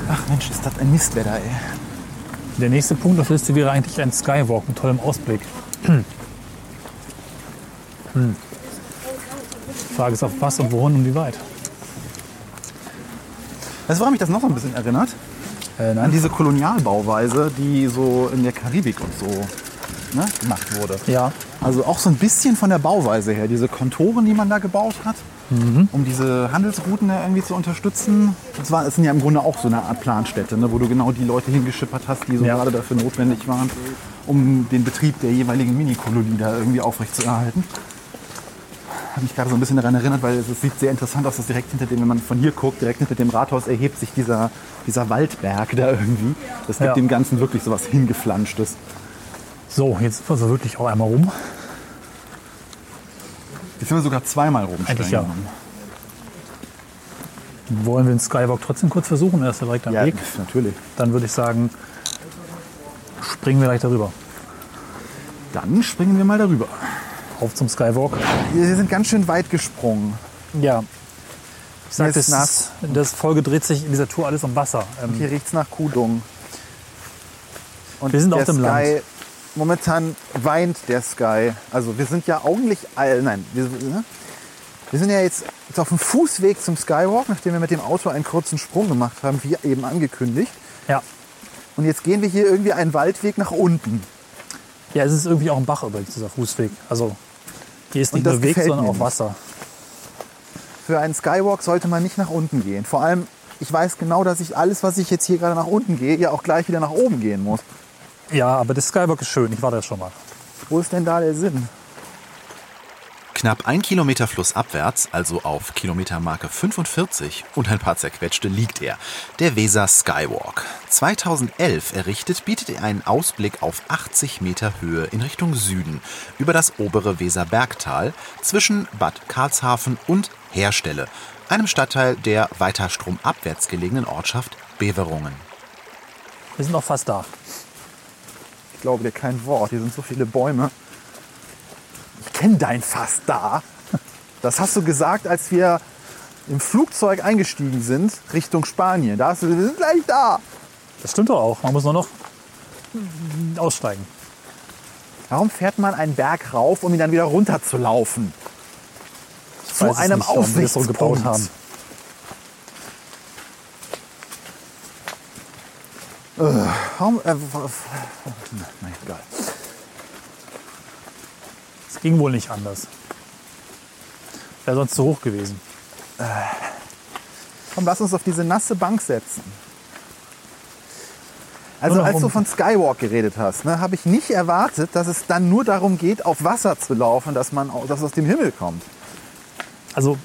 Ach Mensch, ist das ein Mistwetter, ey. Der nächste Punkt auf der Liste wäre eigentlich ein Skywalk mit tollem Ausblick. Hm. Die Frage ist auf was und wohin und wie weit. Weißt du, woran mich das noch so ein bisschen erinnert? Äh, An diese Kolonialbauweise, die so in der Karibik und so ne, gemacht wurde. Ja, Also auch so ein bisschen von der Bauweise her, diese Kontoren, die man da gebaut hat, um diese Handelsrouten da irgendwie zu unterstützen. Das, war, das sind ja im Grunde auch so eine Art Planstätte, ne, wo du genau die Leute hingeschippert hast, die so Ja. gerade dafür notwendig waren, um den Betrieb der jeweiligen Minikolonie da irgendwie aufrechtzuerhalten. Hat mich gerade so ein bisschen daran erinnert, weil es es sieht sehr interessant aus, dass direkt hinter dem, wenn man von hier guckt, direkt hinter dem Rathaus erhebt sich dieser, dieser Waldberg da irgendwie. Das gibt Ja. dem Ganzen wirklich so was hingeflanschtes. so, jetzt sind wir so wirklich auch einmal rum. Jetzt sind wir sogar zweimal rum. Eigentlich ja. Wollen wir den Skywalk trotzdem kurz versuchen? Er ist ja direkt am Ja, Weg. natürlich. Dann würde ich sagen, springen wir gleich darüber. Dann springen wir mal darüber. Auf zum Skywalk. Wir sind ganz schön weit gesprungen. Ja. Ich sag, Mir ist das, das Folge dreht sich in dieser Tour alles um Wasser. Ähm, Hier riecht es nach Kudung. Und Wir sind auf dem Sky, Land. Momentan weint der Sky. Also wir sind ja augenlich, all- nein, wir, ne? wir sind ja jetzt, jetzt auf dem Fußweg zum Skywalk, nachdem wir mit dem Auto einen kurzen Sprung gemacht haben, wie eben angekündigt. ja. Und jetzt gehen wir hier irgendwie einen Waldweg nach unten. ja, es ist irgendwie auch ein Bach übrigens, dieser Fußweg. Also hier ist nicht nur Weg, sondern auch. Wasser. Für einen Skywalk sollte man nicht nach unten gehen. Vor allem, ich weiß genau, dass ich alles, was ich jetzt hier gerade nach unten gehe, ja auch gleich wieder nach oben gehen muss. Ja, aber der Skywalk ist schön. Ich war da schon mal. Wo ist denn da der Sinn? Knapp ein Kilometer flussabwärts, also auf Kilometermarke 45 und ein paar zerquetschte, liegt er. Der Weser Skywalk. 2011 errichtet, bietet er einen Ausblick auf 80 Meter Höhe in Richtung Süden über das obere Weserbergtal zwischen Bad Karlshafen und Herstelle, einem Stadtteil der weiter stromabwärts gelegenen Ortschaft Beverungen. Wir sind noch fast da. Ich glaube dir kein Wort. Hier sind so viele Bäume. Ich kenne dein Fass da. Das hast du gesagt, als wir im Flugzeug eingestiegen sind Richtung Spanien. Da hast du, wir sind gleich da. Das stimmt doch auch. Man muss nur noch aussteigen. Warum fährt man einen Berg rauf, um ihn dann wieder runter zu laufen? Zu einem nicht, so gebaut haben. Warum? Äh, nein, egal. Es ging wohl nicht anders. Wäre sonst zu hoch gewesen. Komm, lass uns auf diese nasse Bank setzen. Also als du von Skywalk geredet hast, ne, habe ich nicht erwartet, dass es dann nur darum geht, auf Wasser zu laufen, dass man dass es aus dem Himmel kommt. Also,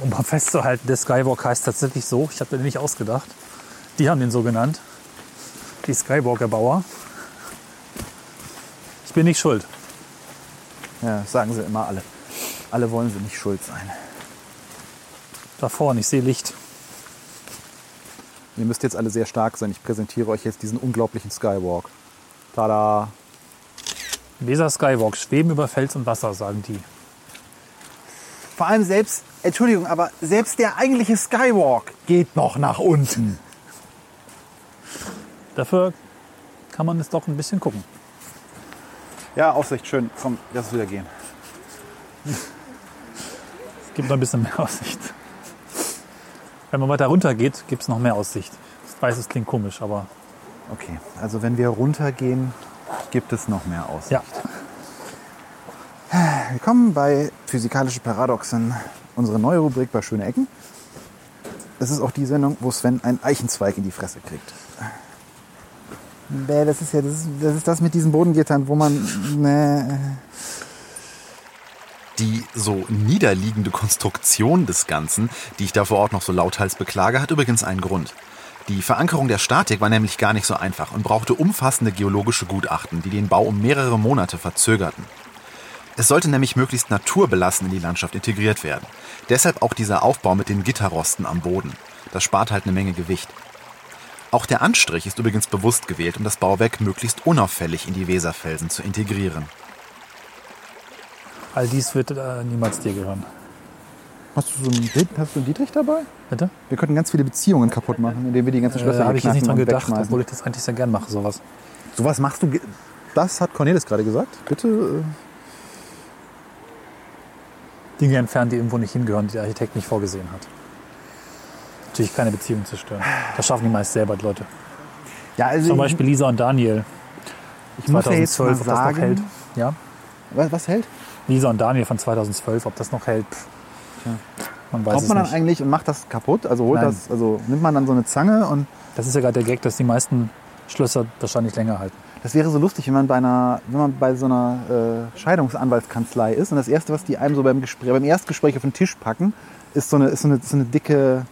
um mal festzuhalten, der Skywalk heißt tatsächlich so. Ich habe den nicht ausgedacht. Die haben den so genannt. Die Skywalker-Bauer. Ich bin nicht schuld. Ja, sagen sie immer alle. Alle wollen sie nicht schuld sein. Da vorne, ich sehe Licht. Ihr müsst jetzt alle sehr stark sein. Ich präsentiere euch jetzt diesen unglaublichen Skywalk. Tada! Weser Skywalk, schweben über Fels und Wasser, sagen die. Vor allem selbst, Entschuldigung, aber selbst der eigentliche Skywalk geht noch nach unten. Dafür kann man es doch ein bisschen gucken. Ja, Aussicht, schön. Komm, lass es wieder gehen. Es gibt noch ein bisschen mehr Aussicht. Wenn man weiter runter geht, gibt es noch mehr Aussicht. Ich weiß, es klingt komisch, aber Okay, also wenn wir runtergehen, gibt es noch mehr Aussicht. ja. Willkommen bei Physikalische Paradoxen, unsere neue Rubrik bei Schöne Ecken. Das ist auch die Sendung, wo Sven einen Eichenzweig in die Fresse kriegt. Bäh, Das ist ja das, ist, das, ist das mit diesen Bodengittern, wo man. Ne, Die so niederliegende Konstruktion des Ganzen, die ich da vor Ort noch so lauthals beklage, hat übrigens einen Grund. Die Verankerung der Statik war nämlich gar nicht so einfach und brauchte umfassende geologische Gutachten, die den Bau um mehrere Monate verzögerten. Es sollte nämlich möglichst naturbelassen in die Landschaft integriert werden. Deshalb auch dieser Aufbau mit den Gitterrosten am Boden. Das spart halt eine Menge Gewicht. Auch der Anstrich ist übrigens bewusst gewählt, um das Bauwerk möglichst unauffällig in die Weserfelsen zu integrieren. All dies wird äh, niemals dir gehören. hast, du so ein, Bild- hast du einen Dietrich dabei? Bitte? Wir könnten ganz viele Beziehungen kaputt machen, indem wir die ganzen Schlösser Äh, Habe ich jetzt nicht dran und gedacht, wegschmeißen. obwohl ich das eigentlich sehr gern mache, sowas. Sowas machst du. ge- Das hat Cornelis gerade gesagt. Bitte. äh, Dinge entfernen, die irgendwo nicht hingehören, die der Architekt nicht vorgesehen hat. Natürlich keine Beziehung zerstören. Das schaffen die meist selber, die Leute. Ja, also Zum Beispiel Lisa und Daniel. ich muss ja jetzt 2012, mal ob das noch sagen. hält. Ja, Was, was hält? Lisa und Daniel von 2012, ob das noch hält. Pff. Man weiß Kommt es man dann nicht. eigentlich und macht das kaputt? Also holt Nein. das, also nimmt man dann so eine Zange und Das ist ja gerade der Gag, dass die meisten Schlösser wahrscheinlich länger halten. das wäre so lustig, wenn man bei einer, wenn man bei so einer äh, Scheidungsanwaltskanzlei ist und das erste, was die einem so beim Gespräch, beim Erstgespräch auf den Tisch packen, ist so eine, ist so eine, so eine dicke,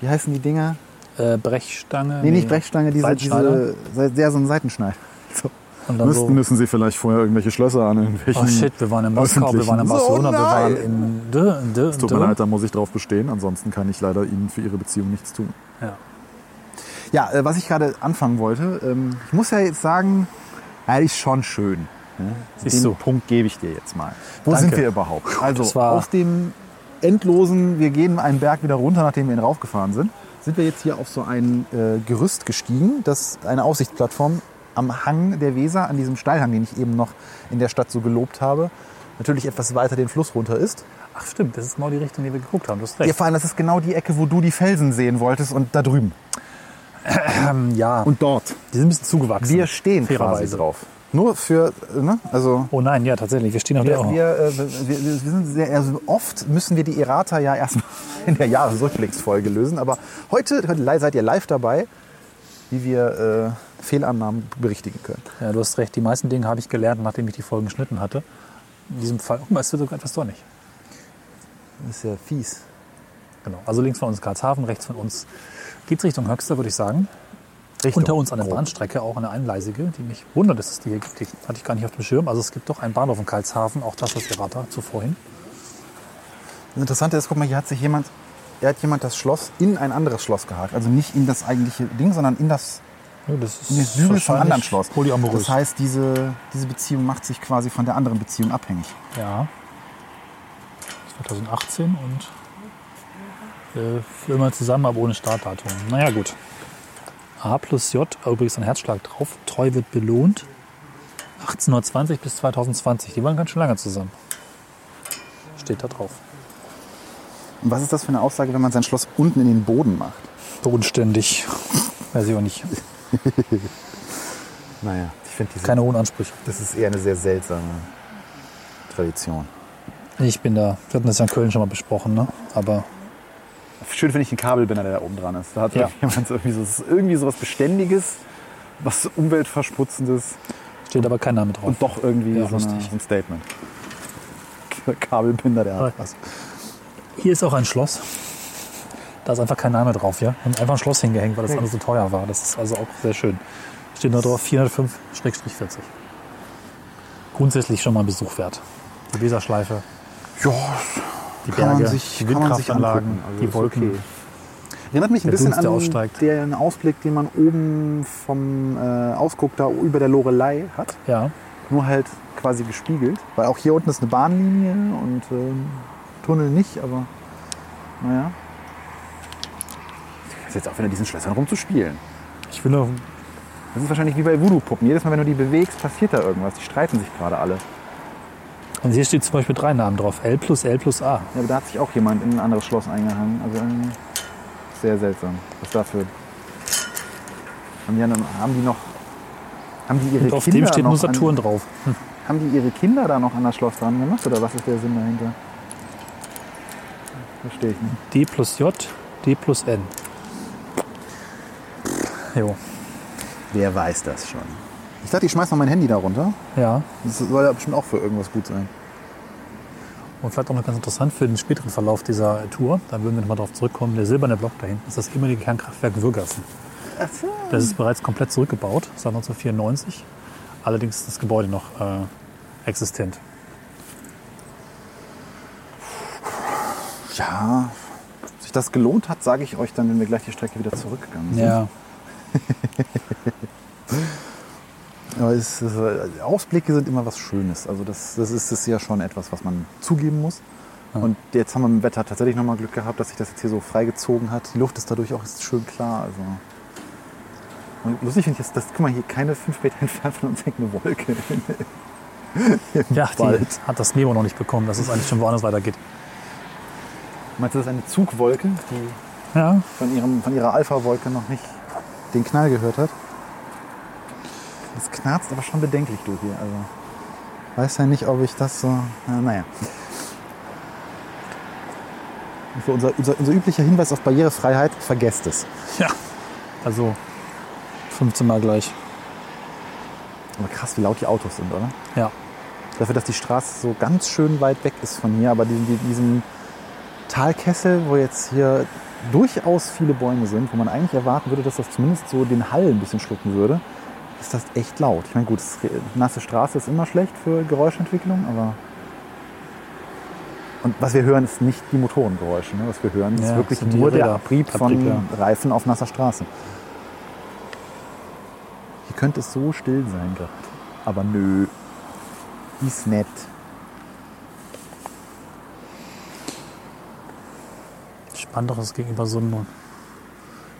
wie heißen die Dinger? Äh, Brechstange. Nee, nicht Brechstange, diese, diese, sehr so ein Seitenschneider. So. Und dann so, müssen Sie vielleicht vorher irgendwelche Schlösser an irgendwelchen. oh shit, wir waren in Moskau, wir waren in Barcelona, So, wir waren nein. in Dö, Dö, Es tut mir leid, da muss ich drauf bestehen. Ansonsten kann ich leider Ihnen für Ihre Beziehung nichts tun. Ja. Ja, äh, was ich gerade anfangen wollte, ähm, ich muss ja jetzt sagen, ja, die ist schon schön. Ne? Den du. Punkt gebe ich dir jetzt mal. Wo Danke. sind wir überhaupt? Also aus dem endlosen, wir gehen einen Berg wieder runter, nachdem wir ihn raufgefahren sind, sind wir jetzt hier auf so ein äh, Gerüst gestiegen, das eine Aussichtsplattform am Hang der Weser, an diesem Steilhang, den ich eben noch in der Stadt so gelobt habe, natürlich etwas weiter den Fluss runter ist. Ach stimmt, das ist genau die Richtung, die wir geguckt haben. Du hast Ja, recht. vor allem, das ist genau die Ecke, wo du die Felsen sehen wolltest und da drüben. Ähm, ja, Und dort. die sind ein bisschen zugewachsen. Wir stehen quasi fairerweise. drauf. Nur für, ne? Also Oh nein, ja, tatsächlich. Wir stehen auf der. wir, äh, wir, wir wir sind sehr, also oft müssen wir die Errata ja erstmal in der Jahresrückblicksfolge lösen. Aber heute, seid ihr live dabei, wie wir äh, Fehlannahmen berichtigen können. Ja, du hast recht. Die meisten Dinge habe ich gelernt, nachdem ich die Folgen geschnitten hatte. In diesem Fall, oh, es wird sogar etwas sonnig. Das ist ja fies. Genau. Also links von uns Karlshafen, rechts von uns geht es Richtung Höxter, würde ich sagen. Richtung Unter uns eine grob. Bahnstrecke, auch eine einleisige, die mich wundert, dass es die hier gibt. Die hatte ich gar nicht auf dem Schirm. Also es gibt doch einen Bahnhof in Karlshafen, auch das ist Errata zuvor hin. Das Interessante ist, guck mal, hier hat sich jemand, er hat jemand das Schloss in ein anderes Schloss gehakt. Also nicht in das eigentliche Ding, sondern in das, Ja, das ist in das Sügel vom anderen Schloss. Polyamorös. Das heißt, diese, diese Beziehung macht sich quasi von der anderen Beziehung abhängig. Ja. 2018 und äh, für immer zusammen, aber ohne Startdatum. Naja, gut. A plus J, übrigens ein Herzschlag drauf. Treu wird belohnt. 1820 bis 2020. Die waren ganz schön lange zusammen. Steht da drauf. Und was ist das für eine Aussage, wenn man sein Schloss unten in den Boden macht? Bodenständig. Weiß ich auch nicht. Naja, ich finde diese. Keine hohen Ansprüche. das ist eher eine sehr seltsame Tradition. Ich bin da. Wir hatten das ja in Köln schon mal besprochen, ne? Aber Schön finde ich den Kabelbinder, der da oben dran ist. Da hat Ja. jemand so irgendwie, so, das ist irgendwie so was Beständiges, was Umweltversputzendes steht aber kein Name drauf. und doch irgendwie Ja, so, eine, so ein Statement. Kabelbinder, der hat was. Hier ist auch ein Schloss. Da ist einfach kein Name drauf, ja. Und einfach ein Schloss hingehängt, weil das alles so teuer war. Das ist also auch sehr schön. Steht nur drauf 405-40. Grundsätzlich schon mal ein Besuch wert. Die Weserschleife, Ja, die kann man Berge, sich, die man sich Windkraftanlagen, angucken. Also die Wolken. okay. Erinnert mich ein bisschen Dunst, der an den Ausblick, den man oben vom äh, Ausguck da über der Lorelei hat. Ja, Nur halt quasi gespiegelt. Weil auch hier unten ist eine Bahnlinie und ähm, Tunnel nicht, aber naja. Das ist jetzt auch wieder diesen Schlössern rumzuspielen. ich will nur, Das ist wahrscheinlich wie bei Voodoo-Puppen. Jedes Mal, wenn du die bewegst, passiert da irgendwas. Die streiten sich gerade alle. Und hier steht zum Beispiel drei Namen drauf. L plus L plus A. Ja, aber da hat sich auch jemand in ein anderes Schloss eingehangen. Also irgendwie sehr seltsam. Was dafür. Haben die, dann, haben die noch. Haben die ihre Und auf Kinder dem steht nur Saturn an, drauf. Hm. Haben die ihre Kinder da noch an das Schloss dran gemacht? Oder was ist der Sinn dahinter? Verstehe ich nicht. D plus J, D plus N. Jo, Wer weiß das schon? Ich dachte, ich schmeiß mal mein Handy da runter. ja. Das soll ja bestimmt auch für irgendwas gut sein. Und vielleicht auch noch ganz interessant für den späteren Verlauf dieser Tour, da würden wir nochmal darauf zurückkommen, der silberne Block da hinten ist das ehemalige Kernkraftwerk Würgassen. Das ist bereits komplett zurückgebaut, seit 1994. Allerdings ist das Gebäude noch äh, existent. Ja, ob sich das gelohnt hat, sage ich euch dann, wenn wir gleich die Strecke wieder zurückgegangen sind. Ja. Aber es, es, äh, Ausblicke sind immer was Schönes. Also das, das ist es ja schon etwas, was man zugeben muss. Und jetzt haben wir dem Wetter tatsächlich nochmal Glück gehabt, dass sich das jetzt hier so freigezogen hat. Die Luft ist dadurch auch schön klar. Also und lustig finde ich jetzt, dass, guck mal, hier keine fünf Meter entfernt von uns hängt eine Wolke. Ja, die Wald. hat das Memo noch nicht bekommen, dass es eigentlich schon woanders weitergeht. Meinst du, das ist eine Zugwolke, die Ja, von, ihrem, von ihrer Alpha-Wolke noch nicht den Knall gehört hat? Das knarzt aber schon bedenklich, du hier. Also, weiß ja nicht, ob ich das so. Na, naja. So unser, unser, unser üblicher Hinweis auf Barrierefreiheit, vergesst es. ja. Also 15 Mal gleich. Aber krass, wie laut die Autos sind, oder? Ja. Dafür, dass die Straße so ganz schön weit weg ist von hier, aber diesen, diesen Talkessel, wo jetzt hier durchaus viele Bäume sind, wo man eigentlich erwarten würde, dass das zumindest so den Hall ein bisschen schlucken würde, ist das echt laut. Ich meine, gut, nasse Straße ist immer schlecht für Geräuschentwicklung, aber. Und was wir hören, ist nicht die Motorengeräusche. Ne? Was wir hören, ist Ja, wirklich nur der. Abrieb von Abrieb, ja. Reifen auf nasser Straße. Hier könnte es so still sein gerade. Aber nö. Ist nett. Spannend, dass es gegenüber so eine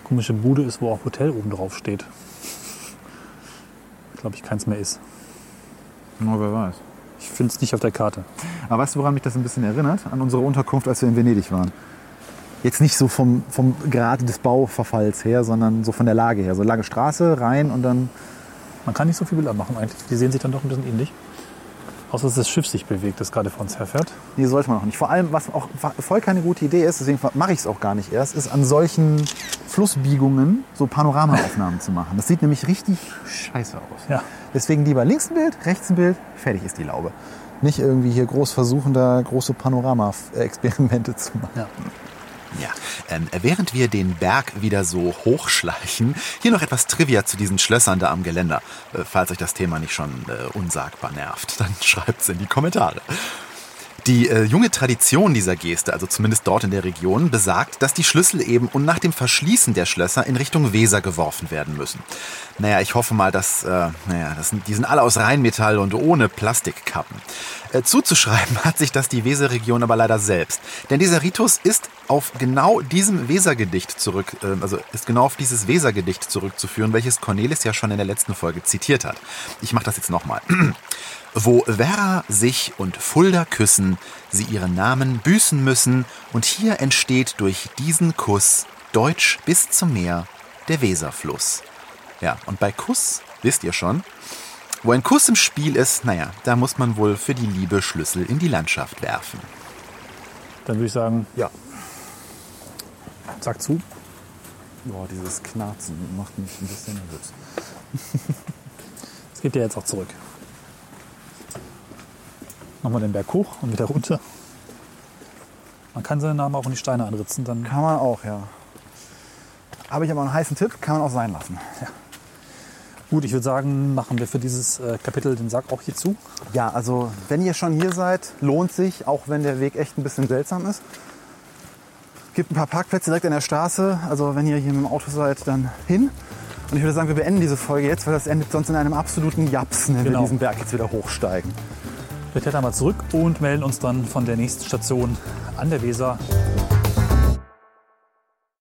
komische Bude ist, wo auch Hotel oben drauf steht. Glaube ich, keins mehr ist. Na, wer weiß. Ich finde es nicht auf der Karte. Aber weißt du, woran mich das ein bisschen erinnert? An unsere Unterkunft, als wir in Venedig waren. Jetzt nicht so vom, vom Grad des Bauverfalls her, sondern so von der Lage her. So lange Straße, rein und dann. Man kann nicht so viel Bilder machen eigentlich. Die sehen sich dann doch ein bisschen ähnlich. Außer dass das Schiff sich bewegt, das gerade vor uns herfährt. Nee, sollte man auch nicht. Vor allem, was auch voll keine gute Idee ist, deswegen mache ich es auch gar nicht erst, ist an solchen Flussbiegungen so Panoramaaufnahmen zu machen. Das sieht nämlich richtig scheiße aus. Ja. Deswegen lieber links ein Bild, rechts ein Bild, fertig ist die Laube. nicht irgendwie hier groß versuchen, da große Panorama-Experimente zu machen. Ja. Ja, ähm, während wir den Berg wieder so hochschleichen, hier noch etwas Trivia zu diesen Schlössern da am Geländer. Äh, falls euch das Thema nicht schon äh, unsagbar nervt, dann schreibt's in die Kommentare. Die äh, junge Tradition dieser Geste, also zumindest dort in der Region, besagt, dass die Schlüssel eben und nach dem Verschließen der Schlösser in Richtung Weser geworfen werden müssen. Naja, ich hoffe mal, dass, äh, naja, das sind, die sind alle aus Rheinmetall und ohne Plastikkappen. Äh, zuzuschreiben hat sich das die Weserregion aber leider selbst. Denn dieser Ritus ist auf genau diesem Wesergedicht zurück, äh, also ist genau auf dieses Wesergedicht zurückzuführen, welches Cornelis ja schon in der letzten Folge zitiert hat. Ich mache das jetzt nochmal. Wo Werra sich und Fulda küssen, sie ihren Namen büßen müssen, und hier entsteht durch diesen Kuss Deutsch bis zum Meer der Weserfluss. Ja, und bei Kuss wisst ihr schon, wo ein Kuss im Spiel ist, naja, da muss man wohl für die Liebe Schlüssel in die Landschaft werfen. Dann würde ich sagen, Ja. sag zu. Boah, dieses Knarzen macht mich ein bisschen nervös. Es geht ja jetzt auch zurück. Nochmal den Berg hoch und wieder runter. Man kann seinen Namen auch in die Steine anritzen, dann Kann man auch, ja. Habe ich aber einen heißen Tipp, kann man auch sein lassen. Gut, ich würde sagen, machen wir für dieses äh, Kapitel den Sack auch hier zu. Ja, also wenn ihr schon hier seid, lohnt sich, auch wenn der Weg echt ein bisschen seltsam ist. Es gibt ein paar Parkplätze direkt an der Straße, also wenn ihr hier mit dem Auto seid, dann hin. Und ich würde sagen, wir beenden diese Folge jetzt, weil das endet sonst in einem absoluten Japsen, wenn Genau. wir diesen Berg jetzt wieder hochsteigen. Wir klettern mal zurück und melden uns dann von der nächsten Station an der Weser